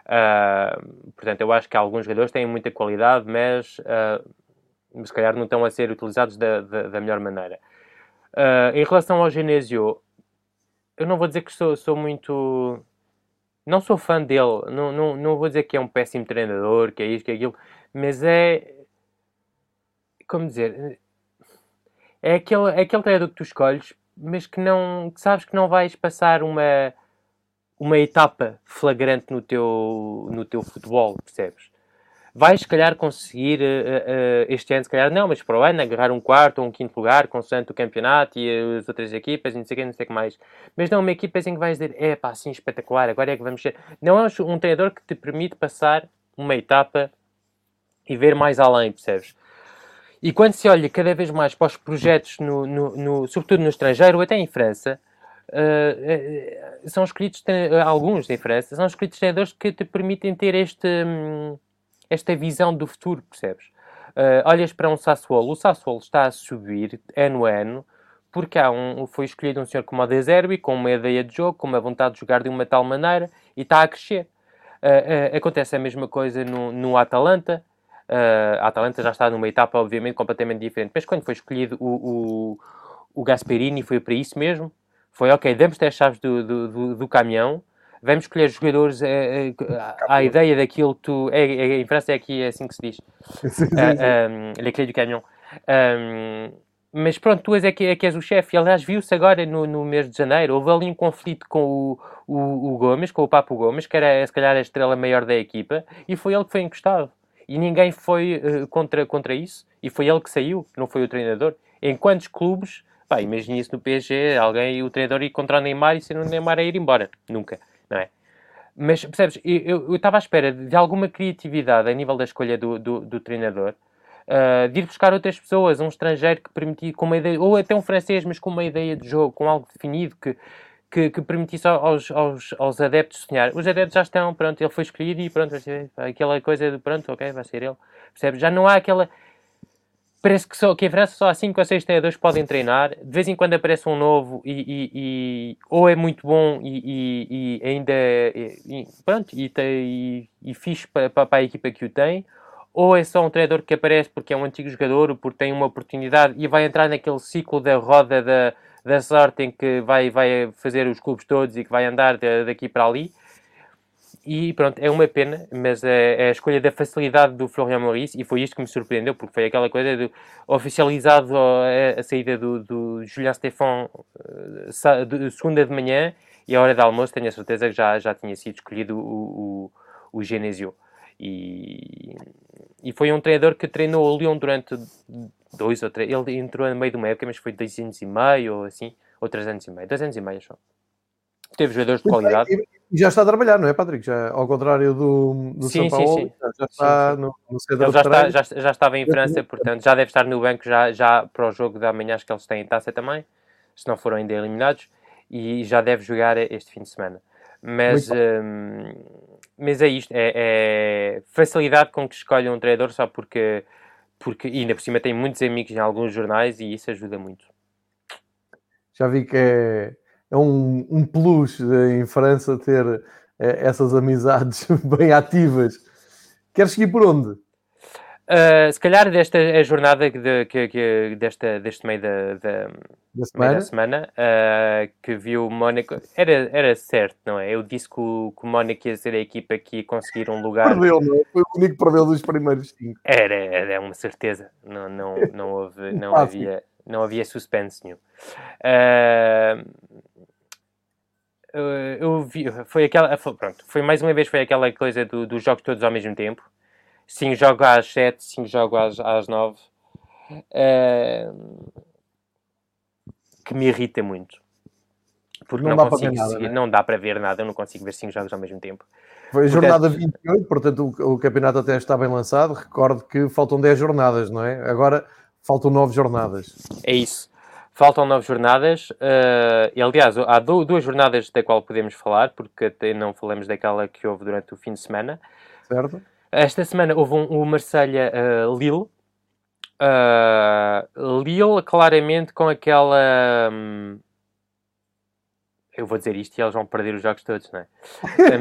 Uh, portanto, eu acho que alguns jogadores têm muita qualidade, mas uh, se calhar não estão a ser utilizados da, da, da melhor maneira. Uh, em relação ao Genesio, eu não vou dizer que sou, sou muito. Não sou fã dele, não, não, não vou dizer que é um péssimo treinador, que é isto, que é aquilo, mas é. Como dizer? É aquele, é aquele treinador que tu escolhes, mas que não. que sabes que não vais passar uma. Uma etapa flagrante no teu, no teu futebol, percebes? vais, se calhar, conseguir uh, uh, este ano, se calhar não, mas para o ano, agarrar um quarto ou um quinto lugar, consoante o campeonato e as outras equipas, e não sei o que, não sei o que mais. Mas não uma equipa assim que vais dizer, é pá, assim espetacular, agora é que vamos ser. Não é um treinador que te permite passar uma etapa e ver mais além, percebes? E quando se olha cada vez mais para os projetos, no, no, no sobretudo no estrangeiro, até em França, uh, são escolhidos, alguns em França, são escolhidos treinadores que te permitem ter este. Hum, esta visão do futuro, percebes? Uh, olhas para um Sassuolo, o Sassuolo está a subir ano a ano, porque há um, foi escolhido um senhor como o De com uma ideia de jogo, com uma vontade de jogar de uma tal maneira, e está a crescer. Uh, uh, acontece a mesma coisa no, no Atalanta. a Atalanta já está numa etapa, obviamente, completamente diferente. Mas quando foi escolhido o, o, o Gasperini, foi para isso mesmo. Foi, ok, damos-te as chaves do, do, do, do caminhão, vamos escolher jogadores é, é, à ideia daquilo que tu. É, é, em França é aqui é assim que se diz. Sim. Uh, um, do caminhão. Um, mas pronto, tu és, é, que, é que és o chefe. Aliás, viu-se agora no, no mês de janeiro. Houve ali um conflito com o, o, o, Gomes, com o Papo Gomes, que era se calhar a estrela maior da equipa, e foi ele que foi encostado. E ninguém foi uh, contra, contra isso. E foi ele que saiu, não foi o treinador. Em quantos clubes, pá, imagine isso no PSG, alguém, o treinador ir contra o Neymar e se o Neymar a ir embora. Nunca não é? Mas, percebes, eu estava à espera de alguma criatividade a nível da escolha do, do, do treinador, uh, de ir buscar outras pessoas, um estrangeiro que permitisse, com uma ideia, ou até um francês, mas com uma ideia de jogo, com algo definido, que, que, que permitisse aos, aos, aos adeptos sonhar. Os adeptos já estão, pronto, ele foi escolhido e pronto, ser aquela coisa de pronto, ok, vai ser ele. Percebes? Já não há aquela parece que, só, que em França só há 5 ou 6 treinadores que podem treinar. De vez em quando aparece um novo e, e, e ou é muito bom e, e ainda e, pronto, e, tem, e, fixe para, para, a equipa que o tem, ou é só um treinador que aparece porque é um antigo jogador ou porque tem uma oportunidade e vai entrar naquele ciclo da roda da, da sorte em que vai, vai fazer os clubes todos e que vai andar daqui para ali e pronto, é uma pena, mas é, é, a escolha da facilidade do Florian Maurice, e foi isto que me surpreendeu, porque foi aquela coisa do oficializado a, a saída do, do Julian Stefan de, segunda de manhã, e a hora de almoço tenho a certeza que já, já tinha sido escolhido o, o, o Genesio. E, e foi um treinador que treinou o Lyon durante dois ou três, ele entrou no meio de uma época, mas foi dois anos e meio, ou assim, ou três anos e meio, dois anos e meio só. Teve jogadores de qualidade. E já está a trabalhar, não é, Patrick? Já, ao contrário do, do sim, São Paulo, sim, sim. já está sim, no, no centro ele já, está, já, já, estava em França, portanto, já deve estar no banco já, já para o jogo da manhã, acho que eles têm taça também, se não foram ainda eliminados, e já deve jogar este fim de semana. Mas, hum, mas é isto, é, é, facilidade com que escolhem um treinador só porque, porque, e ainda por cima tem muitos amigos em alguns jornais e isso ajuda muito. Já vi que é é um, um plus em França ter é, essas amizades bem ativas. Queres seguir por onde? Uh, se calhar desta a jornada de, que, que, desta, deste meio da, da, da semana, da semana uh, que viu o Mónaco, era, era certo, não é? Eu disse que o, que o Mónaco ia ser a equipa que ia conseguir um lugar. Perdeu, não é? Foi o único que perdeu dos primeiros cinco. Era, era uma certeza. Não, não, não, houve, não, havia, não havia suspense nenhum. Uh, eu vi, foi aquela, foi, pronto, foi mais uma vez foi aquela coisa dos do jogos todos ao mesmo tempo. 5 jogos às 7, 5 jogos às, às 9. Uh, que me irrita muito. Porque não, não consigo nada, né? não dá para ver nada, eu não consigo ver 5 jogos ao mesmo tempo. Foi a jornada 28, portanto o, o, campeonato até está bem lançado. Recordo que faltam 10 jornadas, não é? Agora faltam 9 jornadas. É isso. Faltam nove jornadas. Uh, e, aliás, há duas jornadas da qual podemos falar, porque até não falamos daquela que houve durante o fim de semana. Certo. Esta semana houve um, um Marselha-Lille. Uh, uh, Lille, claramente, com aquela. Um, eu vou dizer isto e eles vão perder os jogos todos, não é?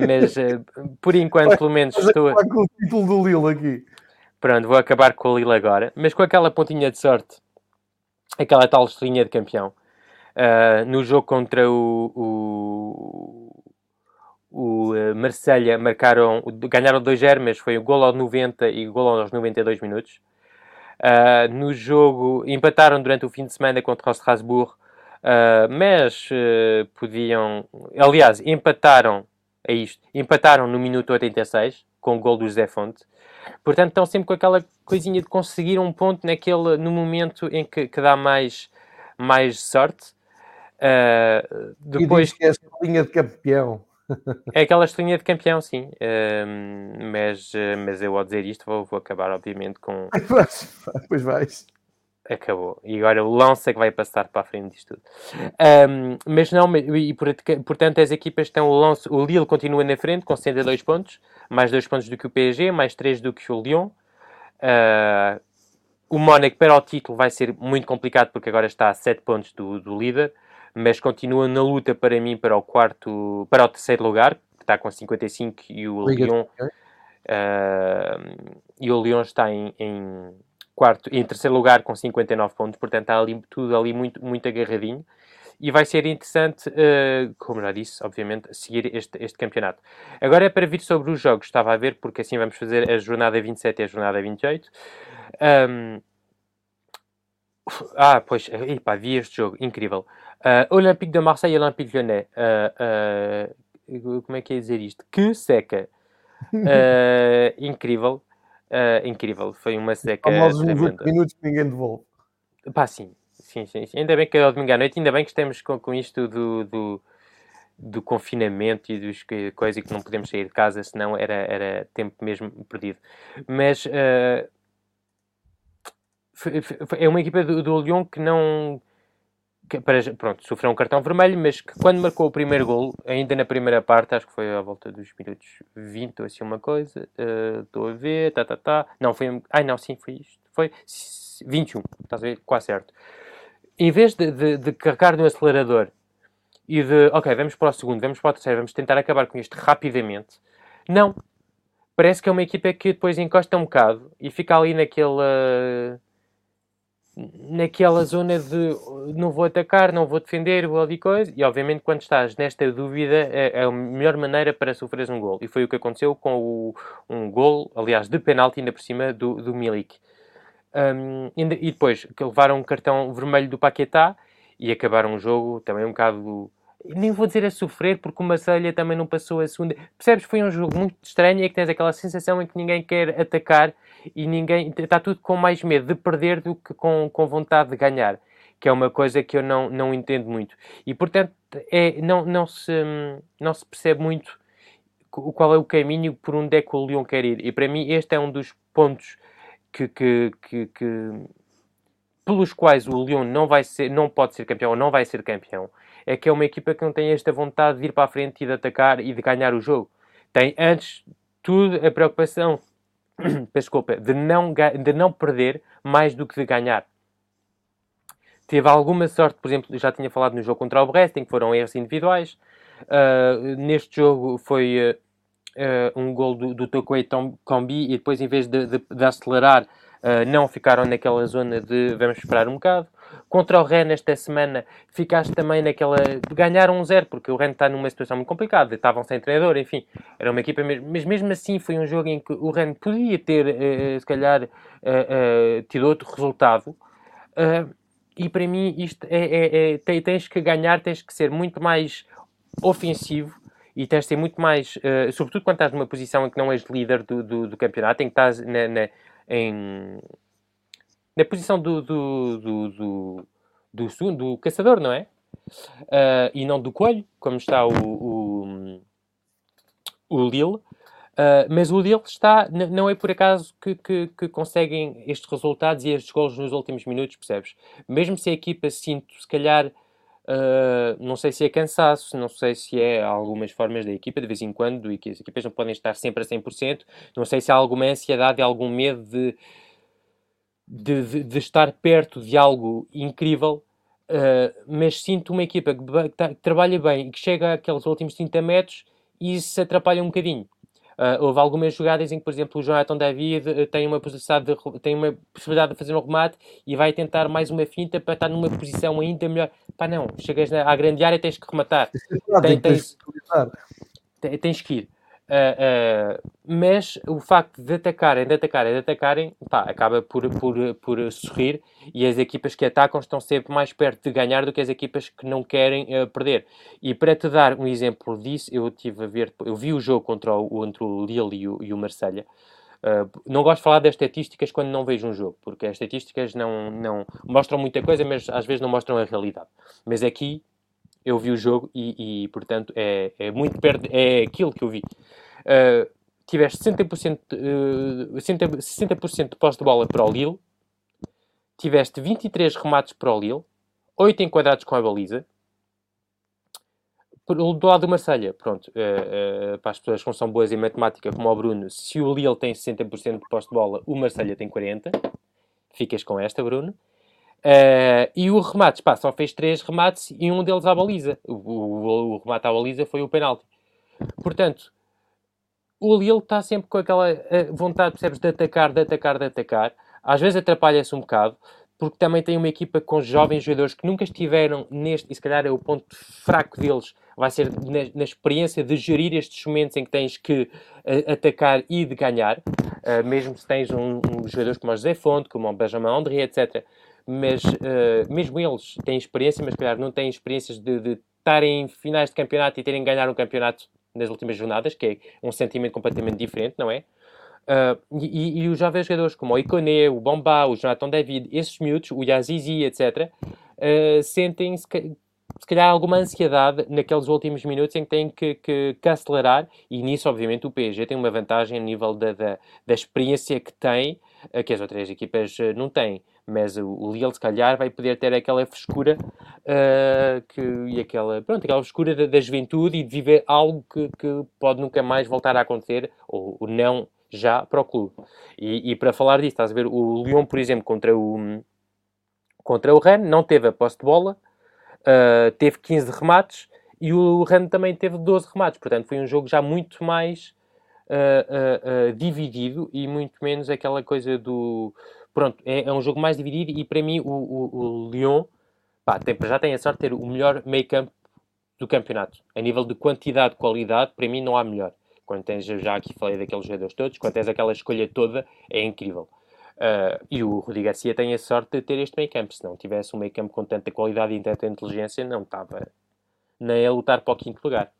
Mas, uh, por enquanto, pelo menos, estou. com o título do Lille aqui. Pronto, vou acabar com o Lille agora, mas com aquela pontinha de sorte, aquela tal estrelinha de campeão. Uh, no jogo contra o, o, o uh, Marselha marcaram, ganharam 2-0, mas foi o gol aos 90 e o gol aos 92 minutos. Uh, no jogo, empataram durante o fim de semana contra o Strasbourg, uh, mas uh, podiam. Aliás, empataram. É isto. Empataram no minuto 86 com o gol do José Fonte. Portanto, estão sempre com aquela coisinha de conseguir um ponto naquele, no momento em que, que dá mais, mais sorte. Uh, depois... E que é a linha de campeão. É aquela estrelinha de campeão, sim. Uh, mas, mas eu ao dizer isto vou, vou acabar, obviamente, com. pois vais. Acabou. E agora o Lance é que vai passar para a frente disto tudo. Um, mas não, e portanto as equipas estão, o, Lance, o Lille continua na frente com 102 pontos, mais 2 pontos do que o PSG, mais 3 do que o Lyon. Uh, o Mónaco para o título vai ser muito complicado porque agora está a 7 pontos do, do líder mas continua na luta para mim para o quarto, para o terceiro lugar, que está com 55 e o Liga Lyon uh, e o Lyon está em, em, quarto, em terceiro lugar com 59 pontos, portanto está ali tudo ali muito, muito agarradinho. E vai ser interessante, uh, como já disse, obviamente, seguir este, este campeonato. Agora é para vir sobre os jogos, estava a ver, porque assim vamos fazer a jornada 27 e a jornada 28. Um, ah, pois, epá, vi este jogo, incrível. Uh, Olympique de Marseille e Olympique Lyonnais. Uh, uh, como é que é dizer isto? Que seca! incrível. Incrível. Foi uma seca. Famosos 20 minutos que ninguém devolve. Pá, sim. Sim, sim, sim. Ainda bem que é o domingo à noite, ainda bem que estamos com, com isto do, do, do confinamento e dos coisas que não podemos sair de casa, senão era, era tempo mesmo perdido. Mas uh, é uma equipa do, do Lyon que não para, pronto, sofreu um cartão vermelho, mas que quando marcou o primeiro gol, ainda na primeira parte, acho que foi à volta dos minutos 20 ou assim uma coisa, uh, estou a ver, tá, tá, tá. Não, foi. Ai, não, sim, foi isto. Foi 21, estás a ver? Quase certo. Em vez de, de, de carregar no acelerador e de, ok, vamos para o segundo, vamos para o terceiro, vamos tentar acabar com isto rapidamente, não. Parece que é uma equipa que depois encosta um bocado e fica ali naquele. Uh, naquela zona de não vou atacar, não vou defender, vou ali coisa, e obviamente quando estás nesta dúvida é, é, a melhor maneira para sofreres um gol. E foi o que aconteceu com o, um gol, aliás, de penalti ainda por cima do, do Milik. Um, e depois que levaram um cartão vermelho do Paquetá e acabaram o jogo também um bocado nem vou dizer a sofrer, porque o Marselha também não passou a segunda. Percebes? Foi um jogo muito estranho e que tens aquela sensação em que ninguém quer atacar e ninguém está tudo com mais medo de perder do que com, com vontade de ganhar, que é uma coisa que eu não, não entendo muito. E portanto, é, não, não, se, não se percebe muito qual é o caminho por onde é que o Leão quer ir. E para mim, este é um dos pontos que, que, que, que pelos quais o Leão não, vai ser, não pode ser campeão ou não vai ser campeão. É que é uma equipa que não tem esta vontade de ir para a frente e de atacar e de ganhar o jogo. Tem, antes tudo, a preocupação desculpa, de não, de não perder mais do que de ganhar. Teve alguma sorte, por exemplo, já tinha falado no jogo contra o Brest, em que foram erros individuais. Uh, neste jogo foi uh, um gol do, do Tokwei Combi e depois, em vez de, de, de acelerar, uh, não ficaram naquela zona de vamos esperar um bocado. Contra o Rennes esta semana ficaste também naquela. ganhar um zero, porque o Rennes está numa situação muito complicada, estavam sem treinador, enfim, era uma equipa mesmo. Mas mesmo assim foi um jogo em que o Rennes podia ter, uh, se calhar, uh, uh, tido outro resultado. e para mim, isto é, é, é, tens que ganhar, tens que ser muito mais ofensivo e tens de ser muito mais, sobretudo quando estás numa posição em que não és líder do, do, do campeonato, em que estás na, na em, na posição do, do, do, do, do, do caçador, não é? Uh, e não do coelho, como está o, o, o Lille. Uh, mas o Lille está, não é por acaso que, que, que, conseguem estes resultados e estes gols nos últimos minutos, percebes? Mesmo se a equipa sinto, se calhar, uh, não sei se é cansaço, não sei se é algumas formas da equipa, de vez em quando, e que as equipas não podem estar sempre a 100%, não sei se há alguma ansiedade, algum medo de de, de, de estar perto de algo incrível, uh, mas sinto uma equipa que, que, trabalha bem e que chega àqueles últimos 30 metros e se atrapalha um bocadinho. Uh, houve algumas jogadas em que, por exemplo, o Jonathan David uh, tem, uma possibilidade de, tem uma possibilidade de fazer um remate e vai tentar mais uma finta para estar numa posição ainda melhor. Pá, não, chegas na, à grande área tens que rematar. Tem, tens, tens, tens que ir. Uh, uh, mas o facto de atacarem, de atacarem, de atacarem, pá, acaba por, por, por sorrir e as equipas que atacam estão sempre mais perto de ganhar do que as equipas que não querem uh, perder. E para te dar um exemplo disso, eu tive a ver, eu vi o jogo contra o, entre o Lille e o, e o Marselha. não gosto de falar das estatísticas quando não vejo um jogo, porque as estatísticas não, não mostram muita coisa, mas às vezes não mostram a realidade. Mas aqui eu vi o jogo e, e portanto, é, é, muito perto, é aquilo que eu vi. Uh, tiveste 60%, uh, 60%, 60 de posse de bola para o Lille, tiveste 23 remates para o Lille, 8 enquadrados com a baliza. Do lado do Marselha, pronto, uh, uh, para as pessoas que não são boas em matemática, como o Bruno, se o Lille tem 60% de posse de bola, o Marselha tem 40%. Ficas com esta, Bruno. Uh, e o remate, pá, só fez três remates e um deles à baliza. O, o, o remate à baliza foi o penalti. Portanto, o Lille está sempre com aquela eh, vontade, percebes, de atacar, de atacar, de atacar. Às vezes atrapalha-se um bocado, porque também tem uma equipa com jovens jogadores que nunca estiveram neste, e se calhar é o ponto fraco deles, vai ser na, na experiência de gerir estes momentos em que tens que uh, atacar e de ganhar, uh, mesmo se tens um, um jogadores como o José Fonte, como o Benjamin André, etc mas uh, mesmo eles têm experiência, mas calhar não têm experiências de, estarem em finais de campeonato e terem ganhar um campeonato nas últimas jornadas, que é um sentimento completamente diferente, não é? Uh, e, e, os jovens jogadores como o Iconé, o Bomba, o Jonathan David, esses miúdos, o Yazizi, etc., uh, eh, sentem se, calhar alguma ansiedade naqueles últimos minutos em que têm que, que, que, acelerar, e nisso, obviamente, o PSG tem uma vantagem a nível da, da, da experiência que tem, uh, que as outras equipas não têm mas o, o Lille se calhar vai poder ter aquela frescura uh, que, e aquela, pronto, aquela frescura da, da juventude e de viver algo que, que, pode nunca mais voltar a acontecer, ou, ou não já para o clube. E, e, para falar disso, estás a ver, o Lyon, por exemplo, contra o, contra o Rennes, não teve a posse de bola, uh, teve 15 remates, e o Rennes também teve 12 remates, portanto foi um jogo já muito mais uh, dividido e muito menos aquela coisa do pronto, é, é, um jogo mais dividido e para mim o, o, o Lyon pá, tem, já tem a sorte de ter o melhor meio campo do campeonato. A nível de quantidade, qualidade, para mim não há melhor. Quando tens, já aqui falei daqueles jogadores todos, quando tens aquela escolha toda, é incrível. Uh, e o Rodrigo Garcia tem a sorte de ter este meio campo. Se não tivesse um meio campo com tanta qualidade e tanta inteligência, não estava nem a lutar para o quinto lugar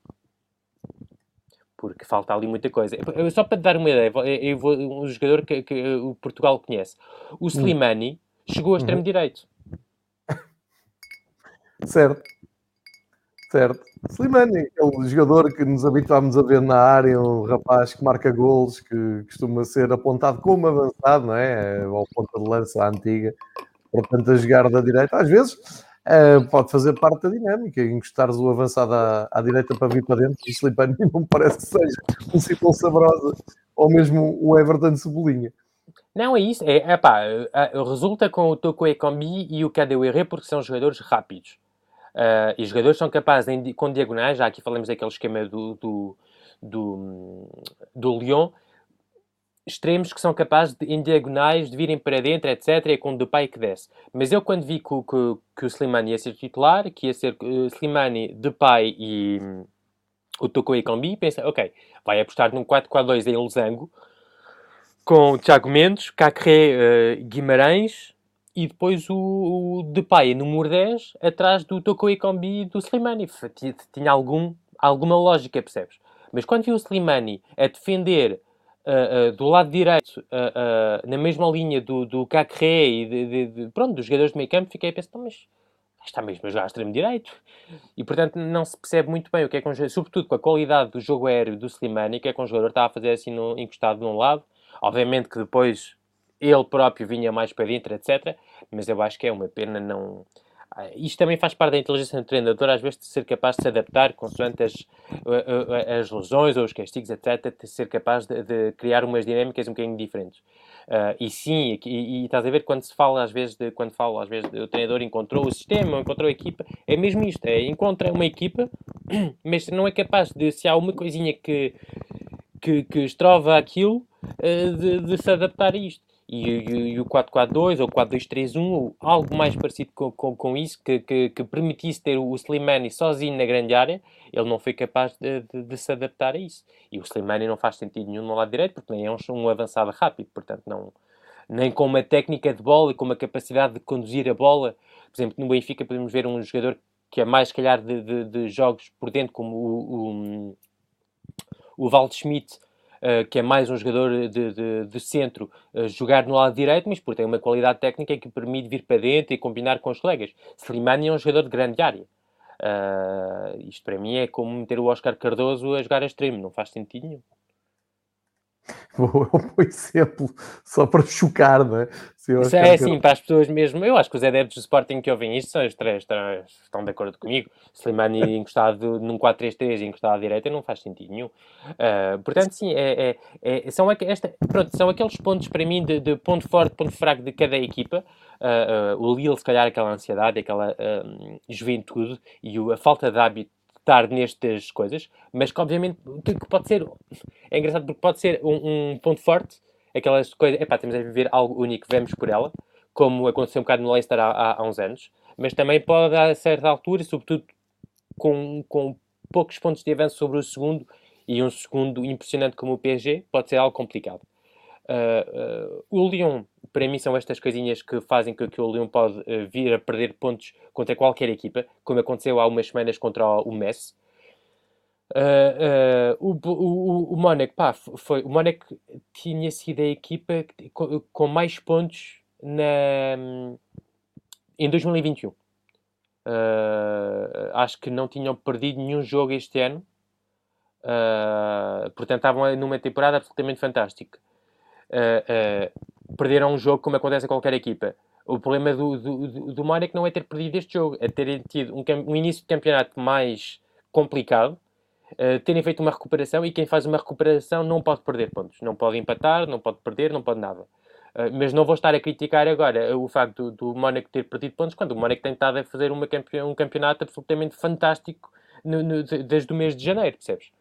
porque falta ali muita coisa. Só para te dar uma ideia, eu vou, um jogador que, que o Portugal conhece. O hum. Slimani chegou a extremo uhum. direito. Certo. Certo. Slimani, aquele jogador que nos habituámos a ver na área, um rapaz que marca golos, que costuma ser apontado como avançado, não é? Ao ponta de lança antiga, portanto a jogar da direita. Às vezes uh, pode fazer parte da dinâmica, encostares o avançado à, à direita para vir para dentro, e Slipani não parece que seja um Cipol Sabrosa ou mesmo o Everton Cebolinha. Não, é isso. É, é pá, resulta com o Toko Ekambi e o Kadewere porque são jogadores rápidos. Uh, e os jogadores são capazes, em, com diagonais, já aqui falamos daquele esquema do, do, do, do Lyon, extremos que são capazes, de, em diagonais, de virem para dentro, etc. É com o Depay que desce. Mas eu, quando vi que, que, que o Slimani ia ser titular, que ia ser uh, Slimani, Depay e um, o Toko Ekambi, pensei, ok, vai apostar num 4-4-2 em Losango, com o Thiago Mendes, Cacré, uh, Guimarães e depois o, o Depay número 10, atrás do Toko Ekambi e do Slimani. Tinha algum, alguma lógica, percebes? Mas quando vi o Slimani a defender uh, do lado direito, uh, na mesma linha do, do Cacré e de, de, de, pronto, dos jogadores de meio campo, fiquei a pensar, mas está mesmo a jogar extremo direito. E, portanto, não se percebe muito bem o que é que um jogador, sobretudo com a qualidade do jogo aéreo do Slimani, o que é que um jogador está a fazer assim no, encostado num lado. Obviamente que depois ele próprio vinha mais para dentro, etc. Mas eu acho que é uma pena não ah, isto também faz parte da inteligência do treinador, às vezes, de ser capaz de se adaptar consoante as, as lesões ou os castigos, etc., de ser capaz de, de criar umas dinâmicas um bocadinho diferentes. Uh, e sim, e, e, estás a ver quando se fala às vezes, de, quando fala às vezes, de, o treinador encontrou o sistema, encontrou a equipa, é mesmo isto, é encontra uma equipa, mas não é capaz de, se há uma coisinha que, que, que estrova aquilo uh, de, de, se adaptar a isto. E, e, e o 4-4-2 ou 4-2-3-1, algo mais parecido com, com, com isso, que, que, que, permitisse ter o Slimani sozinho na grande área, ele não foi capaz de, de, de, se adaptar a isso. E o Slimani não faz sentido nenhum no lado direito, porque nem é um, um avançado rápido, portanto, não, nem com uma técnica de bola e com uma capacidade de conduzir a bola. Por exemplo, no Benfica podemos ver um jogador que é mais, calhar, de, de, de jogos por dentro, como o, o, o Valde Schmidt, uh, que é mais um jogador de, de, de centro, uh, jogar no lado direito, mas porque tem uma qualidade técnica que permite vir para dentro e combinar com os colegas. Slimani é um jogador de grande área. Uh, isto para mim é como meter o Oscar Cardoso a jogar a extremo, não faz sentido nenhum. Vou é um exemplo, só para chocar, não é? Isso é assim, para as pessoas mesmo. Eu acho que os adeptos do Sporting que ouvem isto são os três, estão de acordo comigo. Slimani encostado num 4-3-3 encostado à direita não faz sentido nenhum. Uh, portanto, sim, é, é, é, são, esta, pronto, são aqueles pontos para mim de, de ponto forte, ponto fraco de cada equipa. Uh, uh, o Lille, se calhar, aquela ansiedade, aquela juventude e a falta de hábito nestas coisas, mas que obviamente que pode ser é engraçado porque pode ser um, um ponto forte, aquelas coisas, epá, temos a viver algo único, vemos por ela, como aconteceu um bocado no Leicester há, há, há uns anos, mas também pode a certa altura, sobretudo com, com poucos pontos de avanço sobre o segundo e um segundo impressionante como o PSG, pode ser algo complicado. Uh, uh, o Lyon, para mim, são estas coisinhas que fazem com que o Lyon pode uh, vir a perder pontos contra qualquer equipa, como aconteceu há umas semanas contra o Messi. o, o, o Mónaco, pá, foi, o Mónaco tinha sido a equipa com, com mais pontos na, em 2021. acho que não tinham perdido nenhum jogo este ano. portanto, estavam numa temporada absolutamente fantástica uh, perderam um jogo como acontece a qualquer equipa. O problema do, do, do Mónaco não é ter perdido este jogo, é terem tido um, um início de campeonato mais complicado, uh, terem feito uma recuperação e quem faz uma recuperação não pode perder pontos. Não pode empatar, não pode perder, não pode nada. Mas não vou estar a criticar agora o facto do, do Mónaco ter perdido pontos quando o Mónaco tem estado a fazer um campeonato absolutamente fantástico no, no, desde o mês de janeiro, percebes?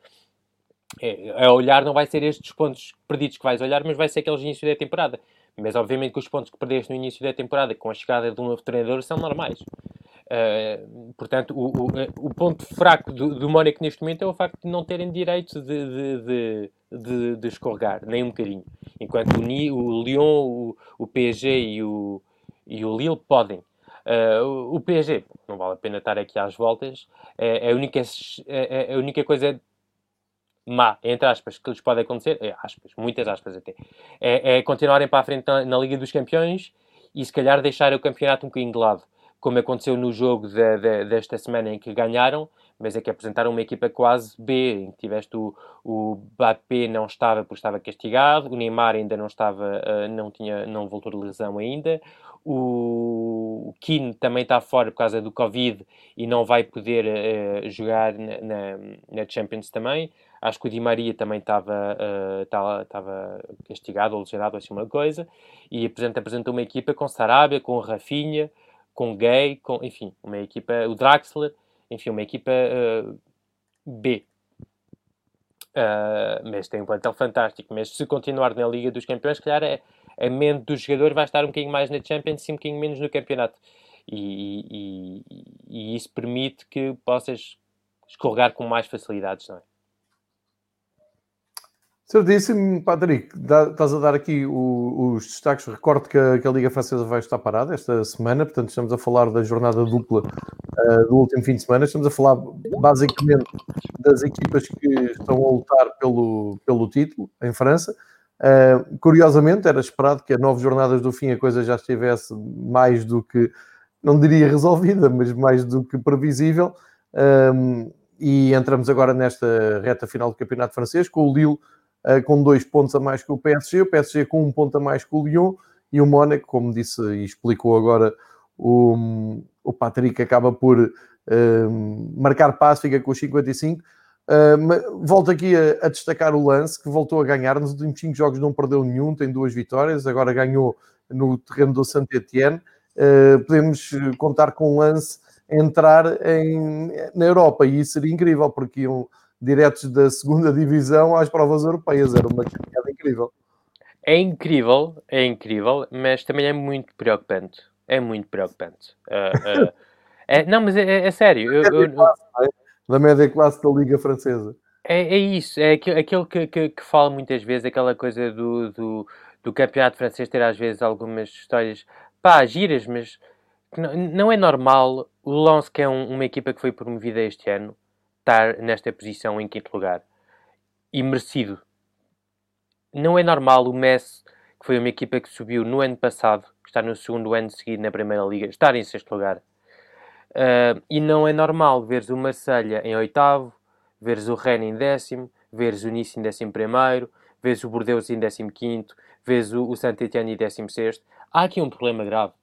É, a olhar não vai ser estes pontos perdidos que vais olhar, mas vai ser aqueles inícios da temporada. Mas obviamente que os pontos que perdeste no início da temporada com a chegada de um novo treinador são normais. Uh, portanto, o, o, o, ponto fraco do, do Mónaco neste momento é o facto de não terem direito de, de, de, de, de escorregar, nem um bocadinho. Enquanto o, o Lyon, o, o PSG e o, e o Lille podem. Uh, o, o PSG, não vale a pena estar aqui às voltas, é, é, a, única, é, é a única coisa má, entre aspas, que lhes pode acontecer, é, aspas, muitas aspas até, é, é continuarem para a frente na, na, Liga dos Campeões e se calhar deixar o campeonato um bocadinho de lado, como aconteceu no jogo de, de, desta semana em que ganharam, mas é que apresentaram uma equipa quase B, em que tiveste o, o Mbappé não estava porque estava castigado, o Neymar ainda não estava, uh, não tinha, não voltou de lesão ainda, o Keane também está fora por causa do Covid e não vai poder uh, jogar na, na, na Champions também. Acho que o Di Maria também estava uh, castigado ou lesionado, assim uma coisa. E apresenta, apresentou uma equipa com Sarabia, com Rafinha, com Gay, com, enfim, uma equipa, o Draxler, enfim, uma equipa uh, B. Uh, mas tem um plantel fantástico. Mas se continuar na Liga dos Campeões, calhar é, a mente do jogador vai estar um bocadinho mais na Champions e um bocadinho menos no campeonato. E, e, e, isso permite que possas escorregar com mais facilidades, não é? Certíssimo, Patrick. estás a dar aqui o, os destaques. Recordo que a, que a, Liga Francesa vai estar parada esta semana, portanto, estamos a falar da jornada dupla uh, do último fim de semana. Estamos a falar basicamente das equipas que estão a lutar pelo, pelo título em França. Uh, curiosamente, era esperado que a nove jornadas do fim a coisa já estivesse mais do que, não diria resolvida, mas mais do que previsível. Um, e entramos agora nesta reta final do Campeonato Francês com o Lille com dois pontos a mais que o PSG, o PSG com um ponto a mais que o Lyon e o Mónaco, como disse e explicou agora o, o Patrick, acaba por uh, marcar passo, fica com os 55. Uh, volto aqui a, a, destacar o lance que voltou a ganhar nos últimos 5 jogos, não perdeu nenhum, tem duas vitórias, agora ganhou no terreno do Saint-Etienne. Uh, podemos contar com um lance entrar em, na Europa e isso seria incrível porque iam diretos da segunda divisão às provas europeias. Era uma caminhada incrível. É incrível, é incrível, mas também é muito preocupante. É muito preocupante. Uh, uh, é, não, mas é, é, sério. Eu, eu, classe, é? Da média classe da Liga Francesa. É, é isso, é aquilo que, que, que falo muitas vezes, aquela coisa do, do, do, campeonato francês ter às vezes algumas histórias, pá, giras, mas não, não é normal o Lens, que é um, uma equipa que foi promovida este ano, estar nesta posição em quinto lugar. E merecido. Não é normal o Messi, que foi uma equipa que subiu no ano passado, está no segundo ano seguido na Primeira Liga, estar em sexto lugar. Uh, e não é normal veres o Marselha em oitavo, veres o Rennes em décimo, veres o Nice em décimo primeiro, veres o Bordeaux em décimo quinto, veres o, o Saint-Etienne em décimo sexto. Há aqui um problema grave.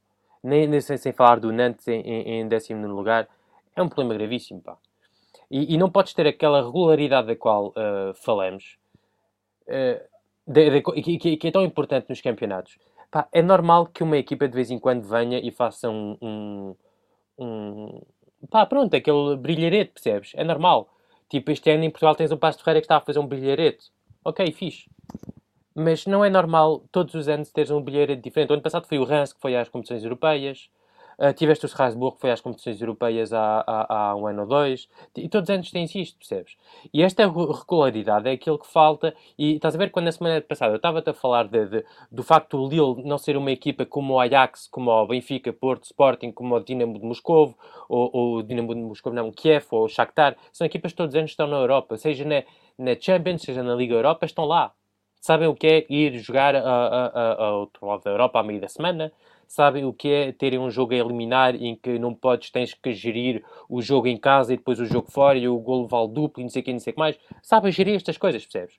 Nem, nem sem, sem falar do Nantes em, em, em décimo lugar. É um problema gravíssimo, pá. E, e, não podes ter aquela regularidade da qual uh, falamos, uh, de, de, que, que, é tão importante nos campeonatos. Pá, é normal que uma equipa de vez em quando venha e faça um, um, um pá, pronto, aquele brilharete, percebes? É normal. Tipo, este ano em Portugal tens o Passo Ferreira que está a fazer um bilharete. Ok, fixe. Mas não é normal todos os anos teres um bilharete diferente. O ano passado foi o Rans que foi às competições europeias. Uh, tiveste o Strasbourg, que foi às competições europeias há, há, há, um ano ou dois, e todos os anos tens isto, percebes? E esta regularidade é aquilo que falta, e estás a ver quando na semana passada eu estava-te a falar de, de, do facto do Lille não ser uma equipa como o Ajax, como o Benfica, Porto, Sporting, como o Dinamo de Moscovo, ou o Dinamo de Moscovo, não, Kiev, ou o Shakhtar, são equipas que todos os anos estão na Europa, seja na, na Champions, seja na Liga Europa, estão lá. Sabem o que é ir jogar a, a, a outro lado da Europa à meio da semana, sabem o que é terem um jogo a eliminar em que não podes, tens que gerir o jogo em casa e depois o jogo fora e o golo vale duplo e não sei o que, não sei o que mais. Sabem gerir estas coisas, percebes?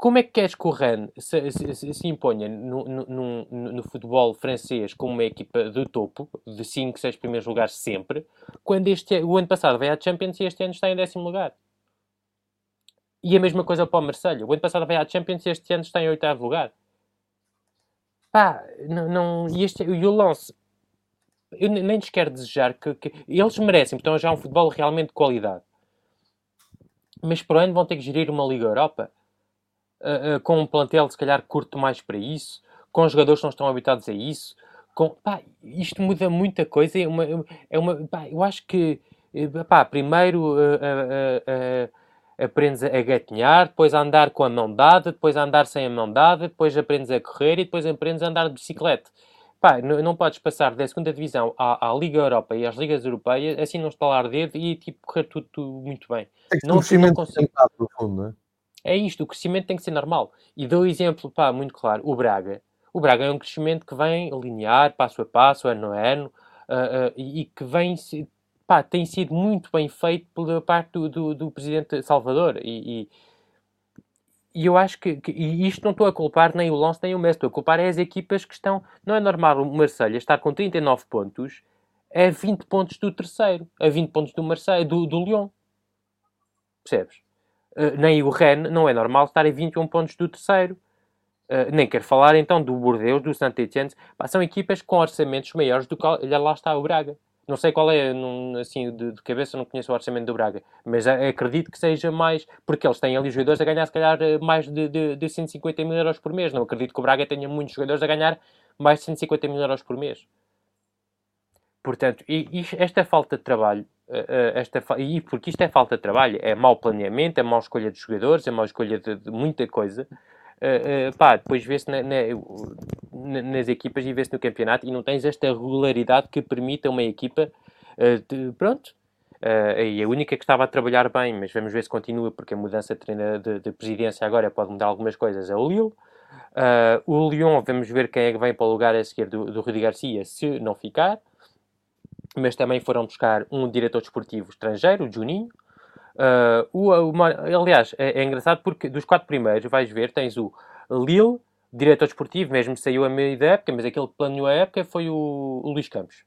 Como é que queres que o Rennes se, se, se, imponha no, no, no, no, futebol francês como uma equipa de topo, de 5, 6 primeiros lugares sempre, quando este, o ano passado veio à Champions e este ano está em décimo lugar? E a mesma coisa para o Marseille. O ano passado veio à Champions e este ano está em oitavo lugar. Pá, não, não, e, este, e o Lance, eu nem lhes quero desejar que, que eles merecem, porque estão já um futebol realmente de qualidade. Mas por ano vão ter que gerir uma Liga Europa uh, uh, com um plantel, se calhar, curto mais para isso, com jogadores que não estão habituados a isso. Com, pá, isto muda muita coisa. É uma, é uma, pá, eu acho que, eh, pá, primeiro. Uh, aprendes a gatinhar, depois a andar com a mão dada, depois a andar sem a mão dada, depois aprendes a correr e depois aprendes a andar de bicicleta. Pá, não, não podes passar da segunda divisão à, à, Liga Europa e às ligas europeias assim não estalar dedo e tipo correr tudo, tudo muito bem. É que não, crescimento não consigo... no fundo, não é? É isto, o crescimento tem que ser normal. E dou o exemplo, pá, muito claro, o Braga. O Braga é um crescimento que vem linear, passo a passo, ano a ano, uh, uh, e que vem pá, tem sido muito bem feito pela parte do, do, do presidente Salvador. E, e, e, eu acho que, que e isto não estou a culpar nem o Lance nem o Messi, estou a culpar é as equipas que estão. Não é normal o Marselha estar com 39 pontos a 20 pontos do terceiro, a 20 pontos do Marseille, do, do Lyon. Percebes? Uh, nem o Rennes não é normal estar a 21 pontos do terceiro. Uh, nem quero falar então do Bordeaux, do Saint-Etienne. São equipas com orçamentos maiores do que lá está o Braga. Não sei qual é, assim, de, de, cabeça, não conheço o orçamento do Braga, mas acredito que seja mais, porque eles têm ali jogadores a ganhar, se calhar, eh, mais de, de, de 150 mil euros por mês. Não acredito que o Braga tenha muitos jogadores a ganhar mais de 150 mil euros por mês. Portanto, e, e esta falta de trabalho, eh, eh, esta, e porque isto é falta de trabalho, é mau planeamento, é mau escolha de jogadores, é mau escolha de, de muita coisa. Uh, uh, pá, depois vê-se na, na, nas equipas e vê-se no campeonato e não tens esta regularidade que permita uma equipa, uh, de, pronto, e a única que estava a trabalhar bem, mas vamos ver se continua, porque a mudança de, de, de presidência agora pode mudar algumas coisas, é o Lille. o Lyon, vamos ver quem é que vem para o lugar a seguir do, do Rudi Garcia, se não ficar. Mas também foram buscar um diretor desportivo estrangeiro, o Juninho, Uh, o, o, aliás, é, é, engraçado porque dos quatro primeiros, vais ver, tens o Lille, diretor desportivo, mesmo saiu a meio da época, mas aquele que planeou a época foi o, o Luís Campos.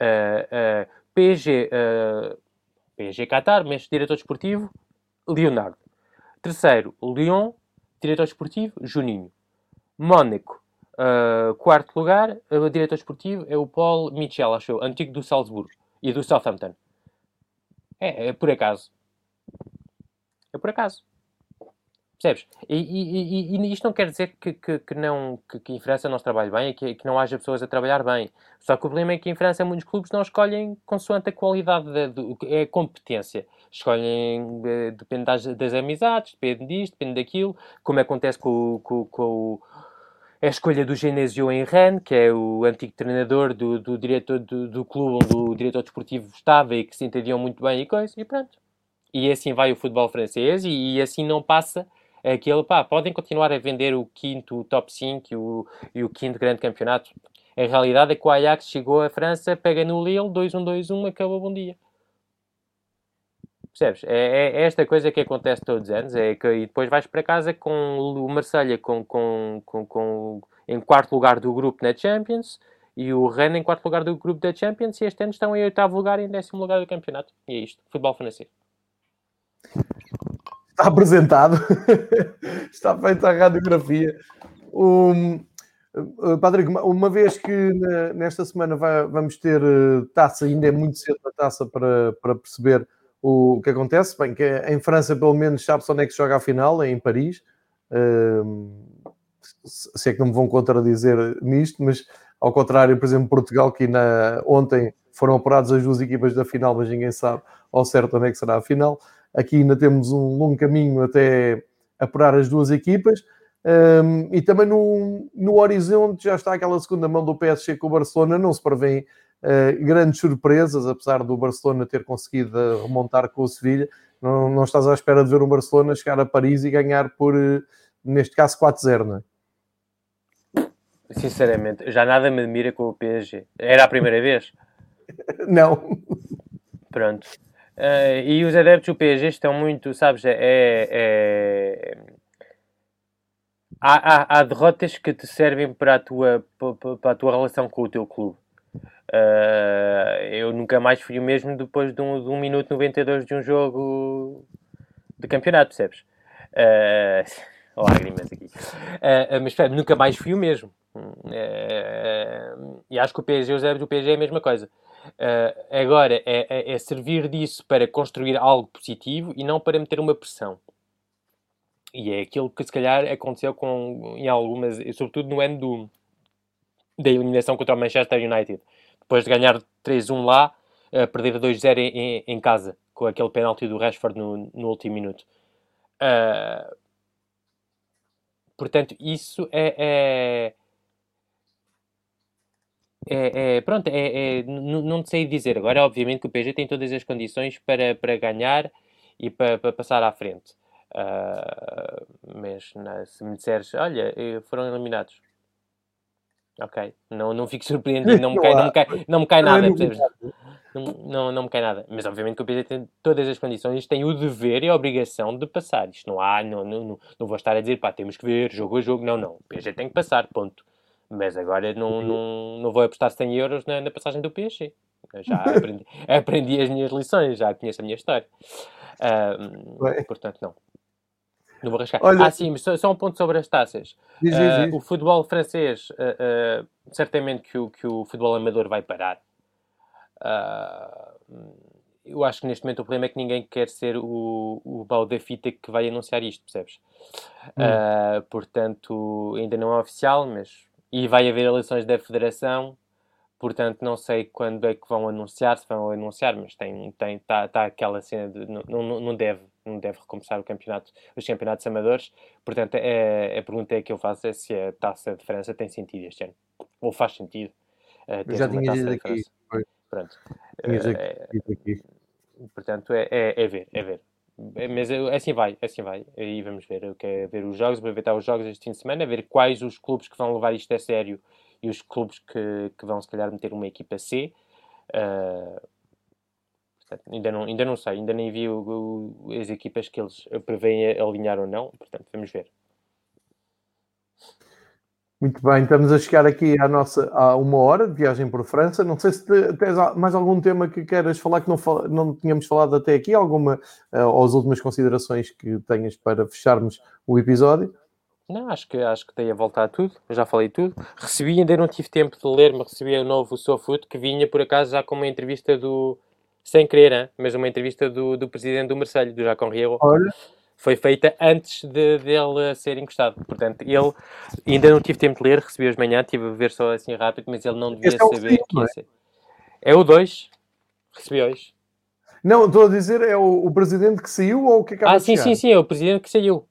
Uh, uh, PSG, PSG Qatar, mas diretor desportivo, Leonardo. Terceiro, Lyon, diretor desportivo, Juninho. Mónaco, quarto lugar, diretor desportivo é o Paul Michel, acho eu, antigo do Salzburgo e do Southampton. É, é por acaso. Foi por acaso. Percebes? E, e, e, e, isto não quer dizer que, que, que não, que, que, em França não se trabalhe bem e que, que, não haja pessoas a trabalhar bem. Só que o problema é que em França muitos clubes não escolhem consoante a qualidade, da, do, é a competência. Escolhem, eh, depende das, das, amizades, depende disto, depende daquilo, como acontece com, com, com a escolha do Genesio Rennes, que é o antigo treinador do, do diretor do, do clube onde o diretor desportivo estava e que se entendiam muito bem e coisa, e pronto. E assim vai o futebol francês e, e assim não passa aquele, pá, podem continuar a vender o quinto, o top 5 e o, e o quinto grande campeonato. A realidade é que o Ajax chegou à França, pega no Lille, 2-1-2-1, acabou bom dia. Percebes? É, é, esta coisa que acontece todos os anos. É que, e depois vais para casa com o Marselha com, com, com, com, em quarto lugar do grupo na Champions e o Rennes em quarto lugar do grupo da Champions e este ano estão em oitavo lugar e em décimo lugar do campeonato. E é isto. Futebol francês está apresentado, está feita a radiografia. Um, eh, Patrick, uma vez que nesta semana vai, vamos ter eh, taça, ainda é muito cedo a taça para, para perceber o que acontece. Bem, que em França, pelo menos, sabe-se onde é que se joga a final, é em Paris. Um, se é que não me vão contradizer nisto, mas ao contrário, por exemplo, Portugal, que na, ontem foram apuradas as duas equipas da final, mas ninguém sabe ao certo onde é que será a final. Aqui ainda temos um longo caminho até apurar as duas equipas. Um, e também no, no horizonte já está aquela segunda mão do PSG com o Barcelona, não se prevêem uh, grandes surpresas, apesar do Barcelona ter conseguido remontar com o Sevilha. Não, não estás à espera de ver o Barcelona chegar a Paris e ganhar por, uh, neste caso, 4-0, não é? Sinceramente, já nada me admira com o PSG. Era a primeira vez? não. Pronto. Uh, e os adeptos do PSG estão muito, sabes, é, é, é... Há, há, há, derrotas que te servem para a tua, para a tua relação com o teu clube. Uh, eu nunca mais fui o mesmo depois de um, de um minuto 92 de um jogo de campeonato, percebes? Uh, lágrimas aqui. Uh, mas nunca mais fui o mesmo. e acho que o PSG, os adeptos do PSG é a mesma coisa. Uh, agora, é, é, é, servir disso para construir algo positivo e não para meter uma pressão. E é aquilo que se calhar aconteceu com, em algumas, sobretudo no ano do, da eliminação contra o Manchester United. Depois de ganhar 3-1 lá, uh, perder 2-0 em, em, casa, com aquele penalti do Rashford no, no último minuto. Uh, portanto, isso é, é é, é, pronto, é, é não sei dizer. Agora, obviamente, que o PSG tem todas as condições para, para ganhar e para, para passar à frente. Uh, mas não, se me disseres, olha, foram eliminados. Ok, não, não fico surpreendido, não me cai, não me cai, não me cai nada, Não, não, não me cai nada. Mas obviamente que o PSG tem todas as condições, tem o dever e a obrigação de passar. Isto não há, não, não, não, não vou estar a dizer, pá, temos que ver jogo a jogo. Não, não. O PSG tem que passar, ponto. Mas agora não, não, não vou apostar 100 euros na, na passagem do PSG. Eu já aprendi, aprendi, as minhas lições, já conheço a minha história. Um, portanto, não. Não vou arriscar. Olha... Ah, sim, só, só, um ponto sobre as taças. Diz, diz, diz. O futebol francês, uh, uh, certamente que o, que o futebol amador vai parar. eu acho que neste momento o problema é que ninguém quer ser o, o balde da fita que vai anunciar isto, percebes? Hum. portanto, ainda não é oficial, mas e vai haver eleições da Federação, portanto não sei quando é que vão anunciar, se vão anunciar, mas tem, tem, tá, tá aquela cena de não, não, não deve, não deve recomeçar o campeonato, os campeonatos amadores, portanto é, a pergunta é que eu faço é se a taça de França tem sentido este ano, ou faz sentido. Uh, eu já tinha dito aqui. Pronto. Uh, aqui. Portanto, é, é, é ver, é ver. Mas assim vai, assim vai. Aí vamos ver o que é ver os jogos, aproveitar os jogos este fim de semana, ver quais os clubes que vão levar isto a sério e os clubes que, que vão se calhar meter uma equipa C. Uh, portanto, ainda, não, ainda não sei, ainda nem vi o, o, as equipas que eles prevêem alinhar ou não, portanto vamos ver. Muito bem, estamos a chegar aqui à nossa a uma hora de viagem por França. Não sei se tens mais algum tema que queiras falar que não, não tínhamos falado até aqui, alguma uh, ou as últimas considerações que tenhas para fecharmos o episódio. Não, acho que, acho que dei a voltar a tudo, já falei tudo. Recebi, ainda não tive tempo de ler, mas recebi o novo Sofoot, que vinha por acaso já com uma entrevista do, sem querer, hein? mas uma entrevista do, do presidente do Marseille, do Jacques. Olha, foi feita antes de dele ser encostado. Portanto, ele ainda não tive tempo de ler, recebi hoje manhã, tive a ver só assim rápido, mas ele não devia é saber cinco, que ia é? ser. É o 2, recebi hoje. Não, estou a dizer, é o, o presidente que saiu ou o que acaba Ah, sim, sim, sim, é o presidente que saiu.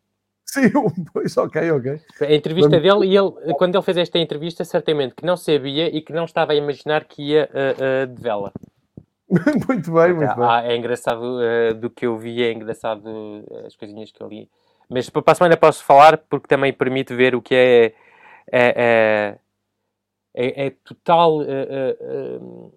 Saiu, pois, ok, ok. A entrevista Vamos- dele, e ele, quando ele fez esta entrevista, certamente que não sabia e que não estava a imaginar que ia uh, uh, de vela. muito bem, muito bem. Ah, é engraçado uh, do que eu vi, é engraçado uh, as coisinhas que eu li. Mas para a semana posso falar porque também permite ver o que é, é, é, é, é total uh,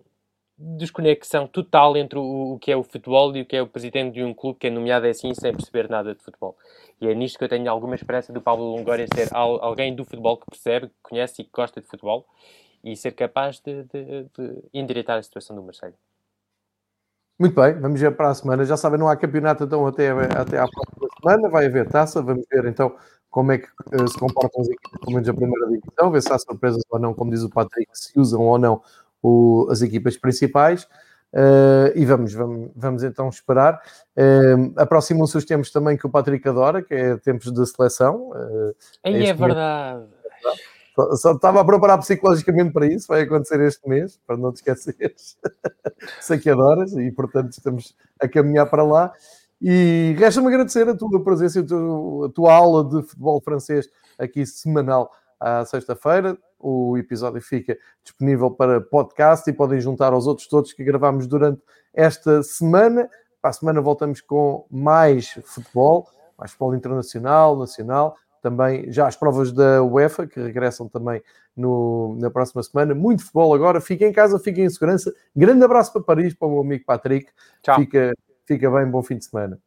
desconexão total entre o, o, que é o futebol e o que é o presidente de um clube que é nomeado assim sem perceber nada de futebol. E é nisto que eu tenho alguma esperança do Pablo Longoria ser al, alguém do futebol que percebe, que conhece e que gosta de futebol e ser capaz de, de, de endireitar a situação do Marseille. Muito bem, vamos ver para a semana. Já sabem, não há campeonato então até, até à próxima semana. Vai haver taça. Vamos ver então como é que uh, se comportam as equipes, pelo menos a primeira divisão, ver se há surpresas ou não, como diz o Patrick, se usam ou não o, as equipas principais. Uh, e vamos, vamos, vamos então esperar. Uh, Aproximam-se os tempos também que o Patrick adora, que é tempos de seleção. Uh, Aí é verdade. Só, só, estava a preparar psicologicamente para isso, vai acontecer este mês, para não te esqueceres. Sei que adoras e, portanto, estamos a caminhar para lá. E resta-me agradecer a tua presença e a tua, a tua aula de futebol francês aqui semanal à sexta-feira. O episódio fica disponível para podcast e podem juntar aos outros todos que gravamos durante esta semana. Para a semana voltamos com mais futebol, mais futebol internacional, nacional, também já as provas da UEFA, que regressam também no, na próxima semana. Muito futebol agora. Fiquem em casa, fiquem em segurança. Grande abraço para Paris, para o meu amigo Patrick. Tchau. Fica, fica bem, bom fim de semana.